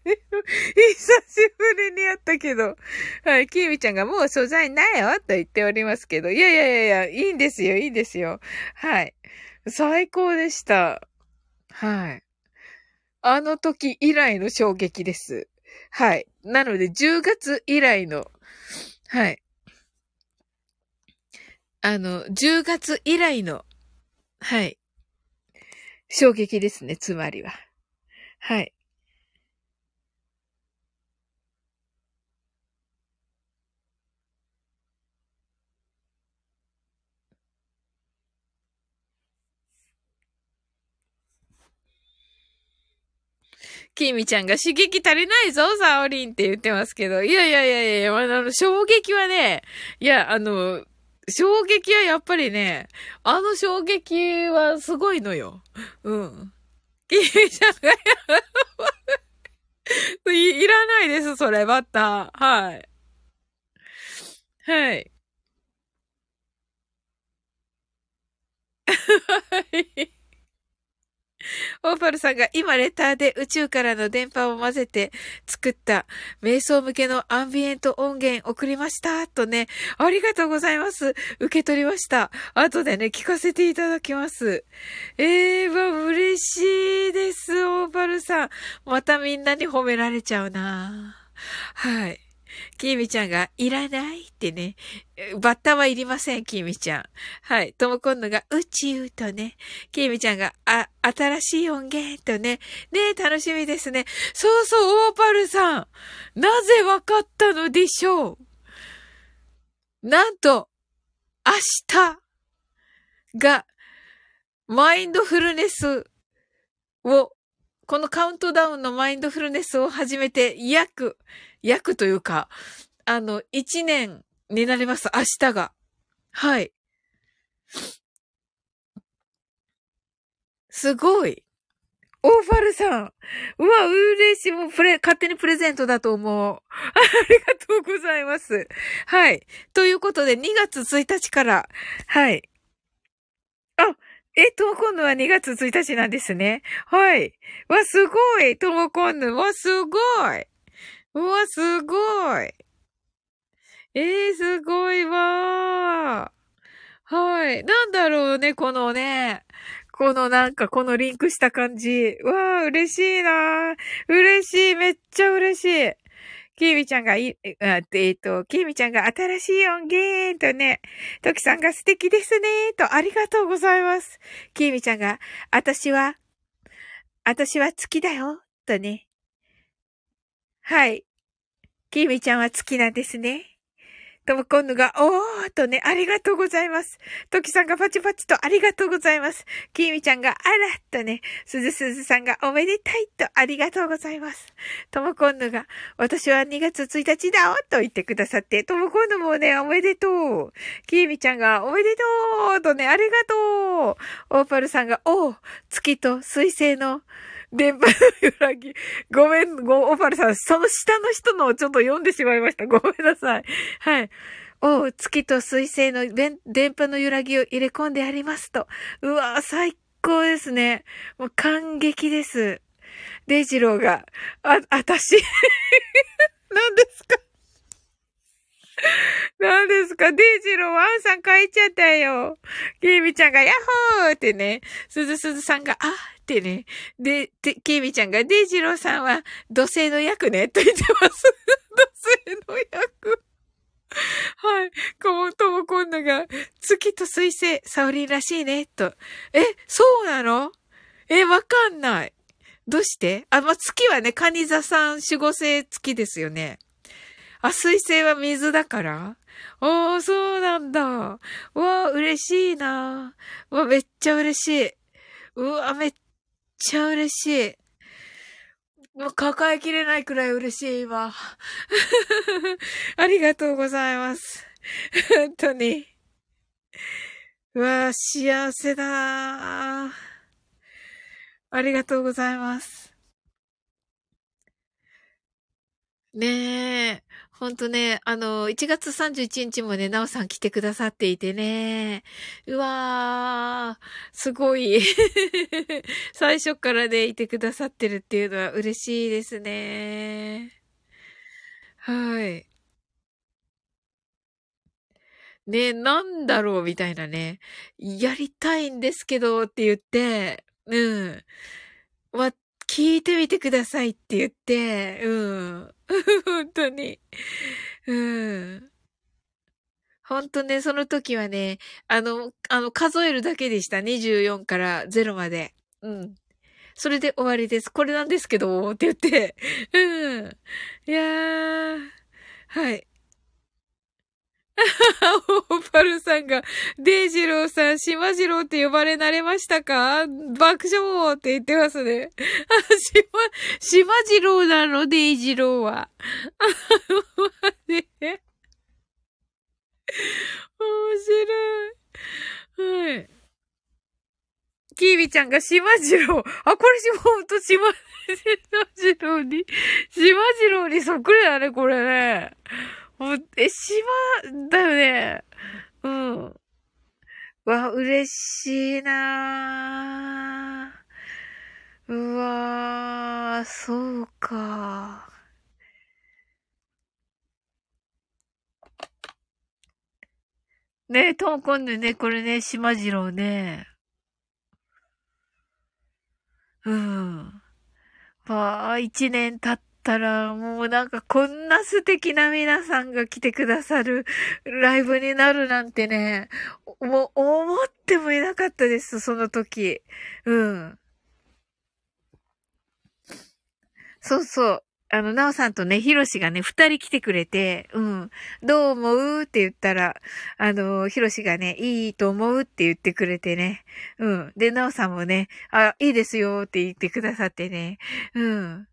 久しぶりに会ったけど。はい、キーミちゃんがもう素材ないよと言っておりますけど。いやいやいやいや、いいんですよ、いいんですよ。はい。最高でした。はい。あの時以来の衝撃です。はい。なので、10月以来の、はい。あの、10月以来の、はい。衝撃ですね、つまりは。はい。きみちゃんが刺激足りないぞ、サオリンって言ってますけど。いやいやいやいや、あの、衝撃はね、いや、あの、衝撃はやっぱりね、あの衝撃はすごいのよ。うん。きみちゃんがい、いらないです、それ、バッター。はい。はい。はい。オーパルさんが今レターで宇宙からの電波を混ぜて作った瞑想向けのアンビエント音源送りました。とね、ありがとうございます。受け取りました。後でね、聞かせていただきます。ええー、わ、嬉しいです、オーパルさん。またみんなに褒められちゃうなはい。きみちゃんが、いらないってね。バッタはいりません、きみちゃん。はい。ともこんのが、宇宙とね。きみちゃんが、あ、新しい音源とね。ね楽しみですね。そうそう、オーパルさん。なぜわかったのでしょうなんと、明日が、マインドフルネスを、このカウントダウンのマインドフルネスを始めて約約というか、あの、一年になります。明日が。はい。すごい。オーファルさん。うわ、嬉しい。もうプレ、勝手にプレゼントだと思う。ありがとうございます。はい。ということで、2月1日から、はい。え、ともこんぬは2月1日なんですね。はい。わ、すごい。ともこんぬ。わ、すごい。わ、すごい。えー、すごいわー。はい。なんだろうね、このね、このなんかこのリンクした感じ。わあ、嬉しいなー嬉しい。めっちゃ嬉しい。キーミちゃんがい、あえっ、と、キーミちゃんが新しい音源とね、ときさんが素敵ですねとありがとうございます。キーミちゃんが、私は、私は月だよとね。はい。キーミちゃんは月なんですね。とも今度が、おーとね、ありがとうございます。トキさんがパチパチとありがとうございます。キーミちゃんが、あらとね、すずすずさんがおめでたいとありがとうございます。とも今度が、私は2月1日だおと言ってくださって、とも今度もね、おめでとう。キーミちゃんが、おめでとうとね、ありがとう。オーパルさんが、おー、月と水星の、電波の揺らぎ。ごめん、ご、オパルさん、その下の人のをちょっと読んでしまいました。ごめんなさい。はい。お月と水星の電波の揺らぎを入れ込んでありますと。うわ最高ですね。もう感激です。デイジローが、あ、あたし何ですか？何ですか？デイジロー、ワンさん書いちゃったよ。キーミちゃんが、ヤッホーってね、すずすずさんが、あってね。で、て、キーミちゃんが、デイジローさんは、土星の役ね、と言ってます。土星の役。はい。こもとも今度が、月と水星、サオリンらしいね、と。え、そうなの？え、わかんない。どうして？あ、ま月はね、カニ座さん守護星月ですよね。あ、水星は水だからおー、そうなんだ。わー、嬉しいな。わ、めっちゃ嬉しい。うわ、めっちゃ嬉しい。もう抱えきれないくらい嬉しい、今。ありがとうございます。本当に。うわー、幸せだありがとうございます。ねえ。ほんとね、あの、1月31日もね、なおさん来てくださっていてね。うわー、すごい。最初からね、いてくださってるっていうのは嬉しいですね。はい。ね、なんだろうみたいなね。やりたいんですけどって言って、うん。聞いてみてくださいって言って、うん。本当に。うん。本当ね、その時はね、あの、あの、数えるだけでした。24から0まで。うん。それで終わりです。これなんですけど、って言って。うん。いやー。はい。オーパルさんが、デイジローさん、シマジローって呼ばれ慣れましたか？爆笑って言ってますね。あ、しま、シマジローなの、デイジローは。あ、ね。面白い。はい。キービちゃんがシマジロー。あ、これしほんとシマジローに、シマジローにそっくりだね、これね。もう、え、島だよね。うん。わ、嬉しいなぁ。うわぁ、そうか。ねえ、トンコンでね、これね、島次郎ね。うん。まあ、一年経ったら、もうなんかこんな素敵な皆さんが来てくださるライブになるなんてね、もう思ってもいなかったです、その時。うん。そうそう。あの、なおさんとね、ひろしがね、二人来てくれて、うん。どう思う？って言ったら、あの、ひろしがね、いいと思う？って言ってくれてね。うん。で、なおさんもね、あ、いいですよって言ってくださってね。うん。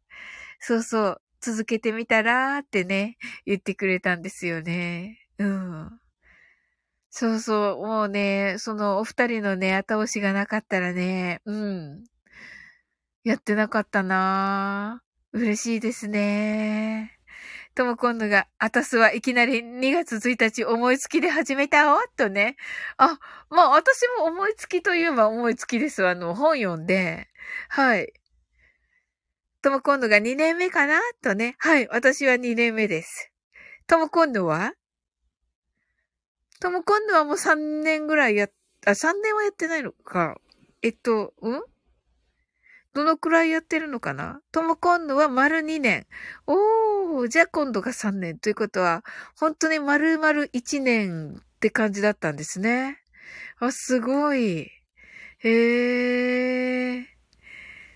そうそう、続けてみたらってね、言ってくれたんですよね。うん。そうそう、もうね、そのお二人のね、後押しがなかったらね、うん。やってなかったな嬉しいですね。とも今度が、あたすはいきなり2月1日思いつきで始めたおとね。あ、まあ私も思いつきといえば思いつきです。あの、本読んで。はい。とも今度が2年目かな？とね。はい、私は2年目です。とも今度は？とも今度はもう3年ぐらいやっ、あ、3年はやってないのか。えっと、うん？どのくらいやってるのかな？とも今度は丸2年。おー、じゃあ今度が3年ということは、本当に丸々1年って感じだったんですね。あ、すごい。へー。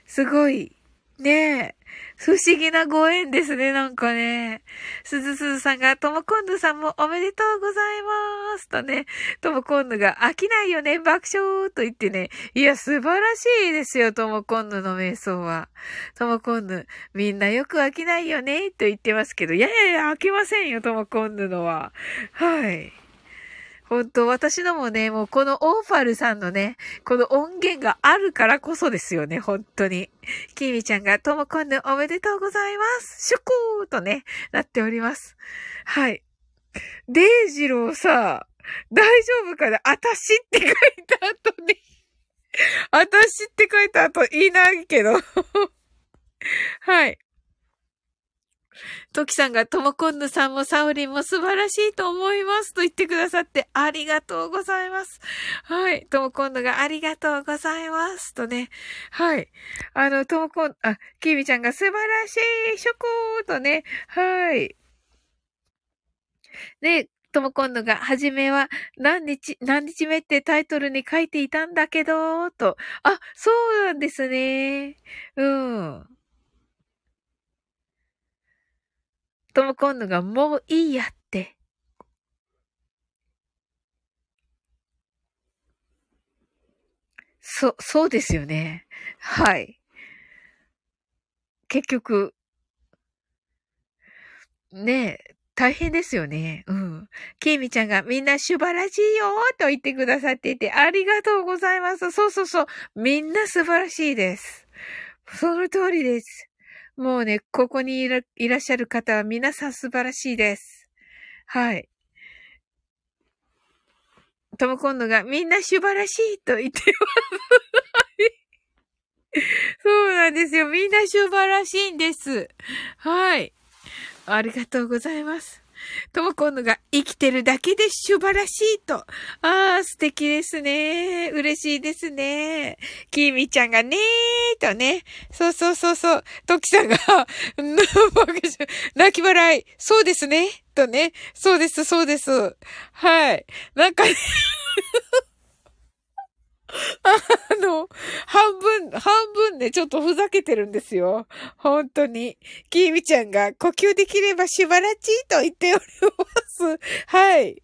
すごい。ねえ。不思議なご縁ですね、なんかね。すずすずさんが、ともこんぬさんもおめでとうございますとね、ともこんぬが飽きないよね、爆笑と言ってね。いや、素晴らしいですよ、ともこんぬの瞑想は。ともこんぬ、みんなよく飽きないよね、と言ってますけど、いやいやいや、飽きませんよ、ともこんぬのは。はい。本当私のもね、もうこのオーファルさんのね、この音源があるからこそですよね、本当に。キミちゃんが、ともこんぬおめでとうございます。シュコーとね、なっております。はい。デイジローさ、大丈夫かな？あたしって書いた後にあたしって書いた後いないけどはい。トキさんがともこんぬさんもサオリンも素晴らしいと思いますと言ってくださってありがとうございます。はい。ともこんぬがありがとうございますとね。はい。あの、ともこん、あ、きみちゃんが素晴らしいショコーとね。はい。で、ともこんぬが、はじめは、何日、何日目ってタイトルに書いていたんだけど、と。あ、そうなんですね。うん。とも今度がもういいやって。そ、そうですよね。はい。結局、ねえ、大変ですよね。うん。ケイミちゃんがみんな素晴らしいよと言ってくださっていて、ありがとうございます。そうそうそう。みんな素晴らしいです。その通りです。もうね、ここにいらいらっしゃる方は皆さん素晴らしいです。はい。とも今度がみんな素晴らしいと言ってます。そうなんですよ。みんな素晴らしいんです。はい。ありがとうございます。ともこんのが生きてるだけで素晴らしいと。ああ、素敵ですね。嬉しいですね。きみちゃんがねーとね。そうそうそうそう。ときさんが 泣き笑い。そうですね。とね。そうです、そうです。はい。なんかねあの、半分、半分ね、ちょっとふざけてるんですよ。本当に。きーみちゃんが呼吸できればしばらちと言っております。はい。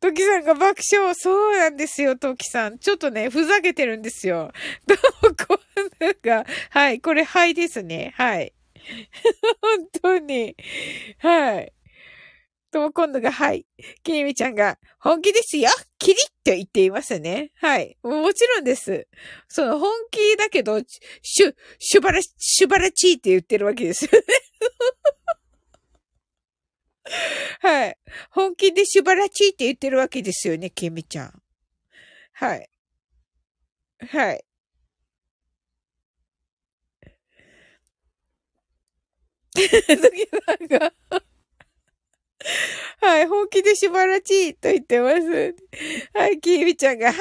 トキさんが爆笑。そうなんですよ、トキさん。ちょっとね、ふざけてるんですよ。どう、こんなが。はい。これ、はいですね。はい。本当に。はい。とも今度が、はい。きみみちゃんが、本気ですよキリッと言っていますね。はい。もちろんです。その、本気だけど、しゅ、しゅばら、しゅばらちーって言ってるわけですよね。はい。本気でしゅばらちーって言ってるわけですよね、きみちゃん。はい。はい。時さんが はい、本気でしばらちと言ってます。はい、きーみちゃんが、はー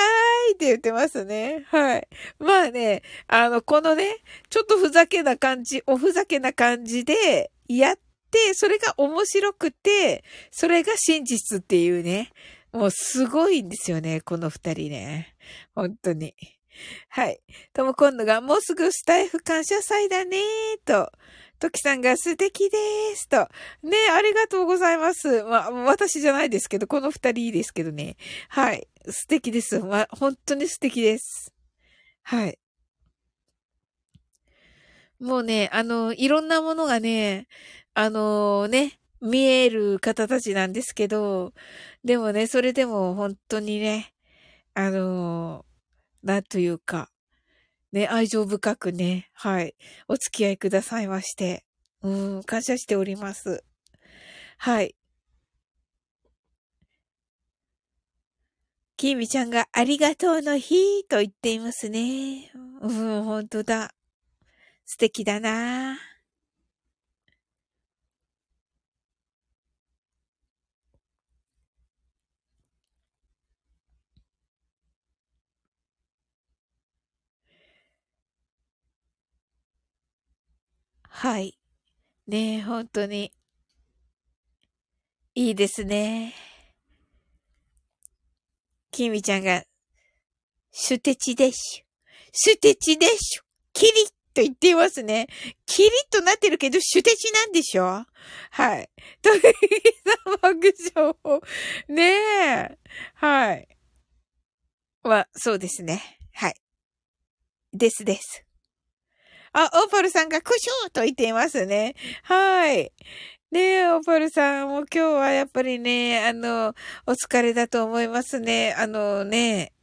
いって言ってますね。はい。まあね、あの、このね、ちょっとふざけな感じ、おふざけな感じでやって、それが面白くて、それが真実っていうね。もうすごいんですよね、この二人ね。本当に。はい。とも今度が、もうすぐスタイフ感謝祭だねーと。トキさんが素敵ですと。ね、ありがとうございます。まあ、私じゃないですけど、この二人いいですけどね。はい。素敵です。まあ、本当に素敵です。はい。もうね、あの、いろんなものがね、あのね、見える方たちなんですけど、でもね、それでも本当にね、あの、なんというか、ね、愛情深くね、はい、お付き合いくださいまして、うん、感謝しております。はい。きみちゃんがありがとうの日と言っていますね。うん、本当だ。素敵だなはい。ねえ、本当に。いいですね。きみちゃんが、シュテチでしゅ。シュテチでしゅ。キリッと言っていますね。キリッとなってるけど、シュテチなんでしょはい。という爆笑。ねえ。はい。まあ、そうですね。はい。ですです。あ、オーパルさんがクシューと言っていますね。はい。ねえ、オーパルさんも今日はやっぱりね、あの、お疲れだと思いますね。あのね、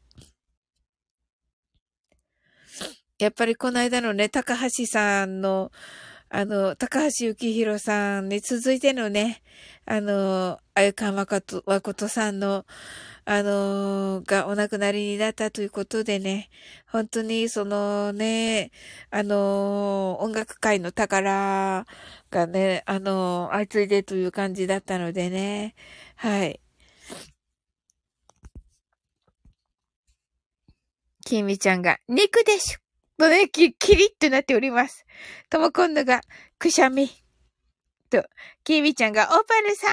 やっぱりこの間のね、高橋さんの、あの、高橋幸宏さんに続いてのね、あの、あゆかまこと、わことさんの、あのがお亡くなりになったということでね、本当にそのね、あの音楽界の宝がね、あの相次いでという感じだったのでね、はい。きみちゃんが、肉でしょとね、き、キリッとなっております。とも今度が、くしゃみ。と、きみちゃんが、オパルさ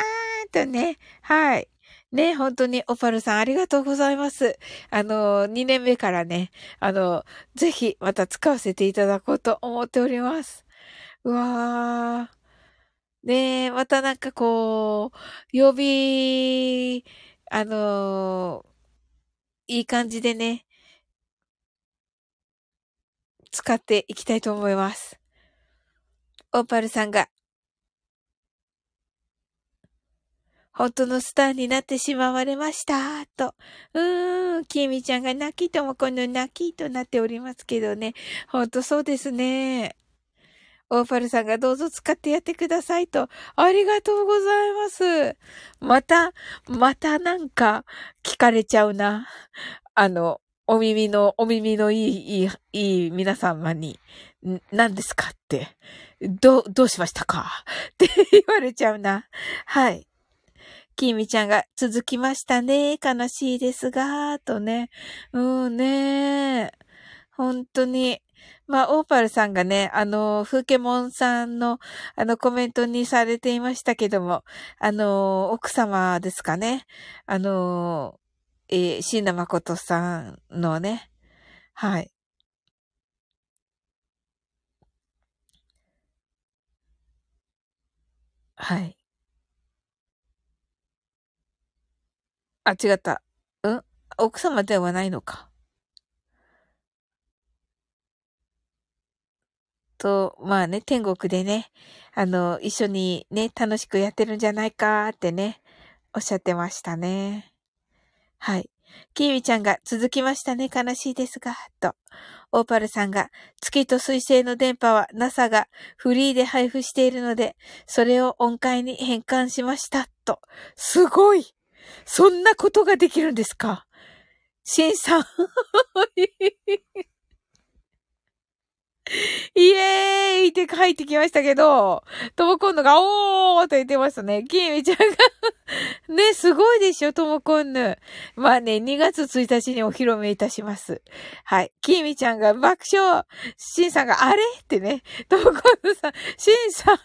ーんとね、はい。ね、本当にオパルさんありがとうございます。あの、2年目からね、あの、ぜひまた使わせていただこうと思っております。うわー。ねまたなんかこう、曜日、あのいい感じでね、使っていきたいと思います。オーパルさんが、本当のスターになってしまわれました。と。うーん、きみちゃんが泣きともこの泣きとなっておりますけどね。ほんとそうですね。オーパルさんがどうぞ使ってやってくださいと。ありがとうございます。また、またなんか聞かれちゃうな。あの、お耳の、お耳のいい、いい、いい皆様に、何ですかって、ど、どうしましたか？って言われちゃうな。はい。きみちゃんが続きましたね。悲しいですが、とね。うんね。本当に。まあ、オーパルさんがね、あの、風ケモンさんの、あの、コメントにされていましたけども、あの、奥様ですかね。あの、えー、椎名誠さんのね、はい。はい。あ、違った。うん？奥様ではないのか。と、まあね、天国でね、あの、一緒にね、楽しくやってるんじゃないかってね、おっしゃってましたね。はい。キーミちゃんが続きましたね、悲しいですが、と。オーパルさんが、月と水星の電波は NASA がフリーで配布しているので、それを音階に変換しました、と。すごいそんなことができるんですか？シンさん。イエーイって書いてきましたけど、ともこんぬが、おーと言ってましたね。きみちゃんが ね、すごいでしょ、ともこんぬ。まあね、2月1日にお披露目いたします。はい。きみちゃんが爆笑。しんさんが、あれ？ってね。ともこんぬさん、しんさん、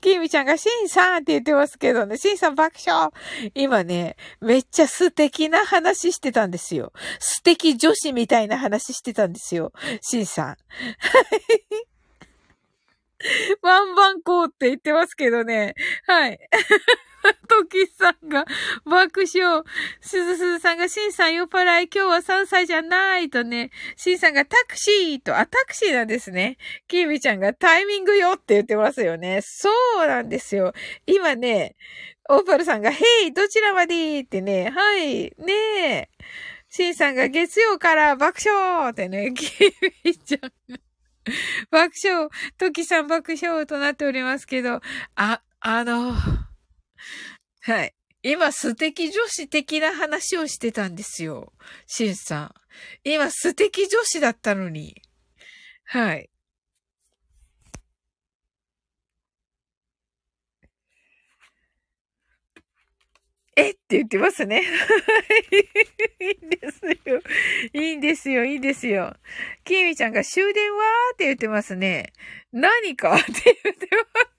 きみちゃんが、しんさんって言ってますけどね。しんさん爆笑。今ね、めっちゃ素敵な話してたんですよ。素敵女子みたいな話してたんですよ。しんさん。ワンバンコーって言ってますけどね。はい。トキさんが爆笑。すずすずさんが、シンさん酔っ払い、今日は3歳じゃないとね。シンさんがタクシーと、あ、タクシーなんですね。キービちゃんがタイミングよって言ってますよね。そうなんですよ。今ね、オーパルさんが、ヘイ、どちらまで？ってね。はい。ねえ。シンさんが月曜から爆笑ってね、キービちゃんが。爆笑、トキさん爆笑となっておりますけど、あ、あの、はい。今素敵女子的な話をしてたんですよ。シンさん。今素敵女子だったのに。はい。え？って言ってますね。いいんですよ。いいんですよ、いいんですよ。きみちゃんが終電はーって言ってますね。何か？って言って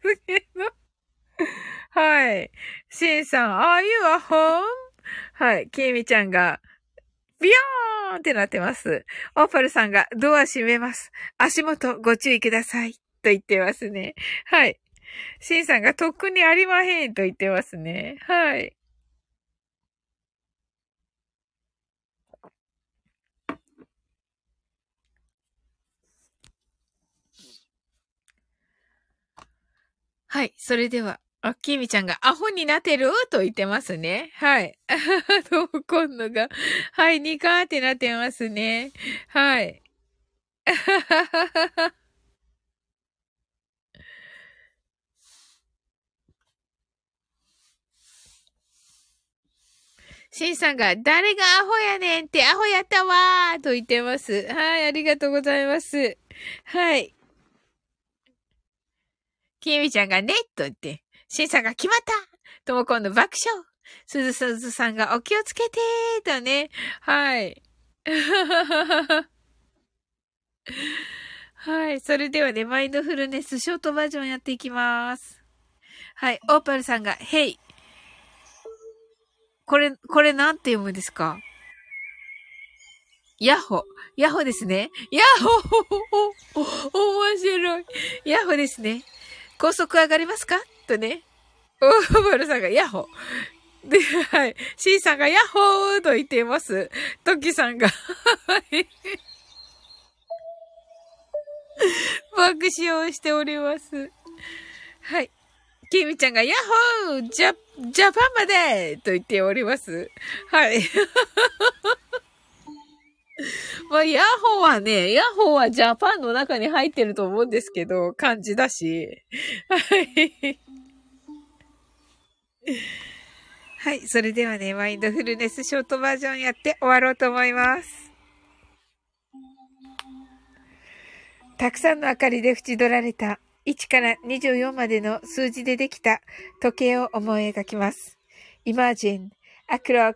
ますけど。はい。しんさん、are you a home? はい。きみちゃんが、ビヨーンってなってます。オーパルさんがドア閉めます。足元ご注意ください。と言ってますね。はい。シンさんがとっくにありまへんと言ってますね。はい。はい。それでは、あ、きみちゃんがアホになってる？と言ってますね。はい。どう今度が、はい、ニカーってなってますね。はい。シンさんが、誰がアホやねんってアホやったわーと言ってます。はい、ありがとうございます。はい。きみちゃんがね、と言って、シンさんが決まったとも今度爆笑すずすずさんがお気をつけてーとね。はい。はい。それではね、マインドフルネスショートバージョンやっていきます。はい。オーパルさんが、ヘイ。これ、これなんて読むんですか？ヤッホ。ヤッホですね。ヤッホ 面白い。ヤッホですね。高速上がりますか？とね。オーバルさんがヤッホー。で、はい。シーさんがヤッホーと言っています。トキさんが、はい。爆笑しております。はい。キミちゃんがヤッホージャ、ジャパンまでと言っております。はい。まあ、ヤッホーはね、ヤッホーはジャパンの中に入ってると思うんですけど、漢字だし。はい。はい。それではね、マインドフルネスショートバージョンやって終わろうと思います。たくさんの明かりで縁取られた1から24までの数字でできた時計を思い描きます。Imagine a clock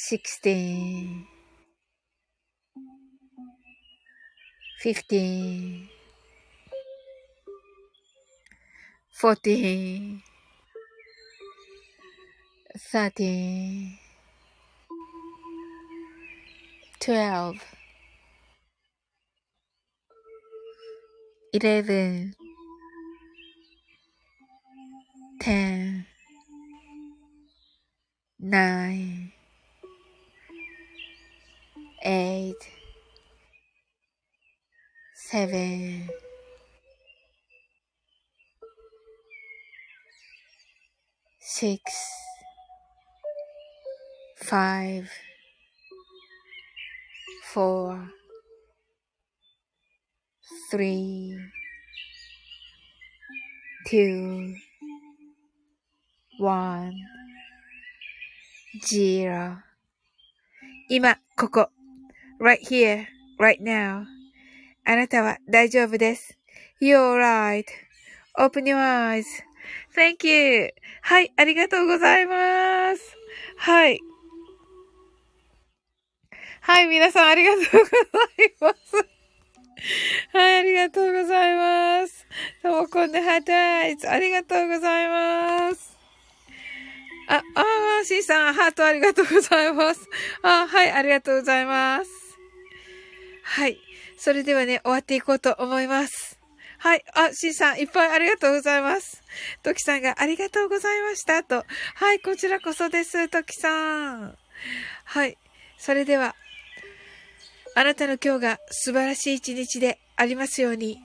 sixteen, fifteen, fourteen, thirteen, twelve, eleven, ten, nine, eight, seven, six, five, four, three, two, one, zero 今、ここ。 Right here, right now. あなたは大丈夫です。You're right.Open your eyes.Thank you. はい、ありがとうございます。はい。はい、皆さんありがとうございます。はい、ありがとうございます。ともこんでハートアイズ、ありがとうございます。あ、あー、シーさん、ハートありがとうございます。あ、はい、ありがとうございます。はい。それではね、終わっていこうと思います。はい。あ、シーさん、いっぱいありがとうございます。トキさんがありがとうございましたと。はい、こちらこそです、トキさん。はい。それでは、あなたの今日が素晴らしい一日でありますように。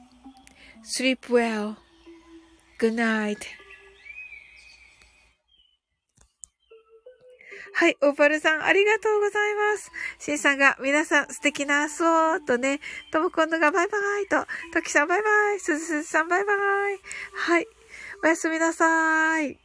sleep well. good night. はい、オーパルさん、ありがとうございます。シンさんが、皆さん素敵な朝とね、ともこんのがバイバイと、トキさんバイバイ、すずすずさんバイバイ。はい、おやすみなさい。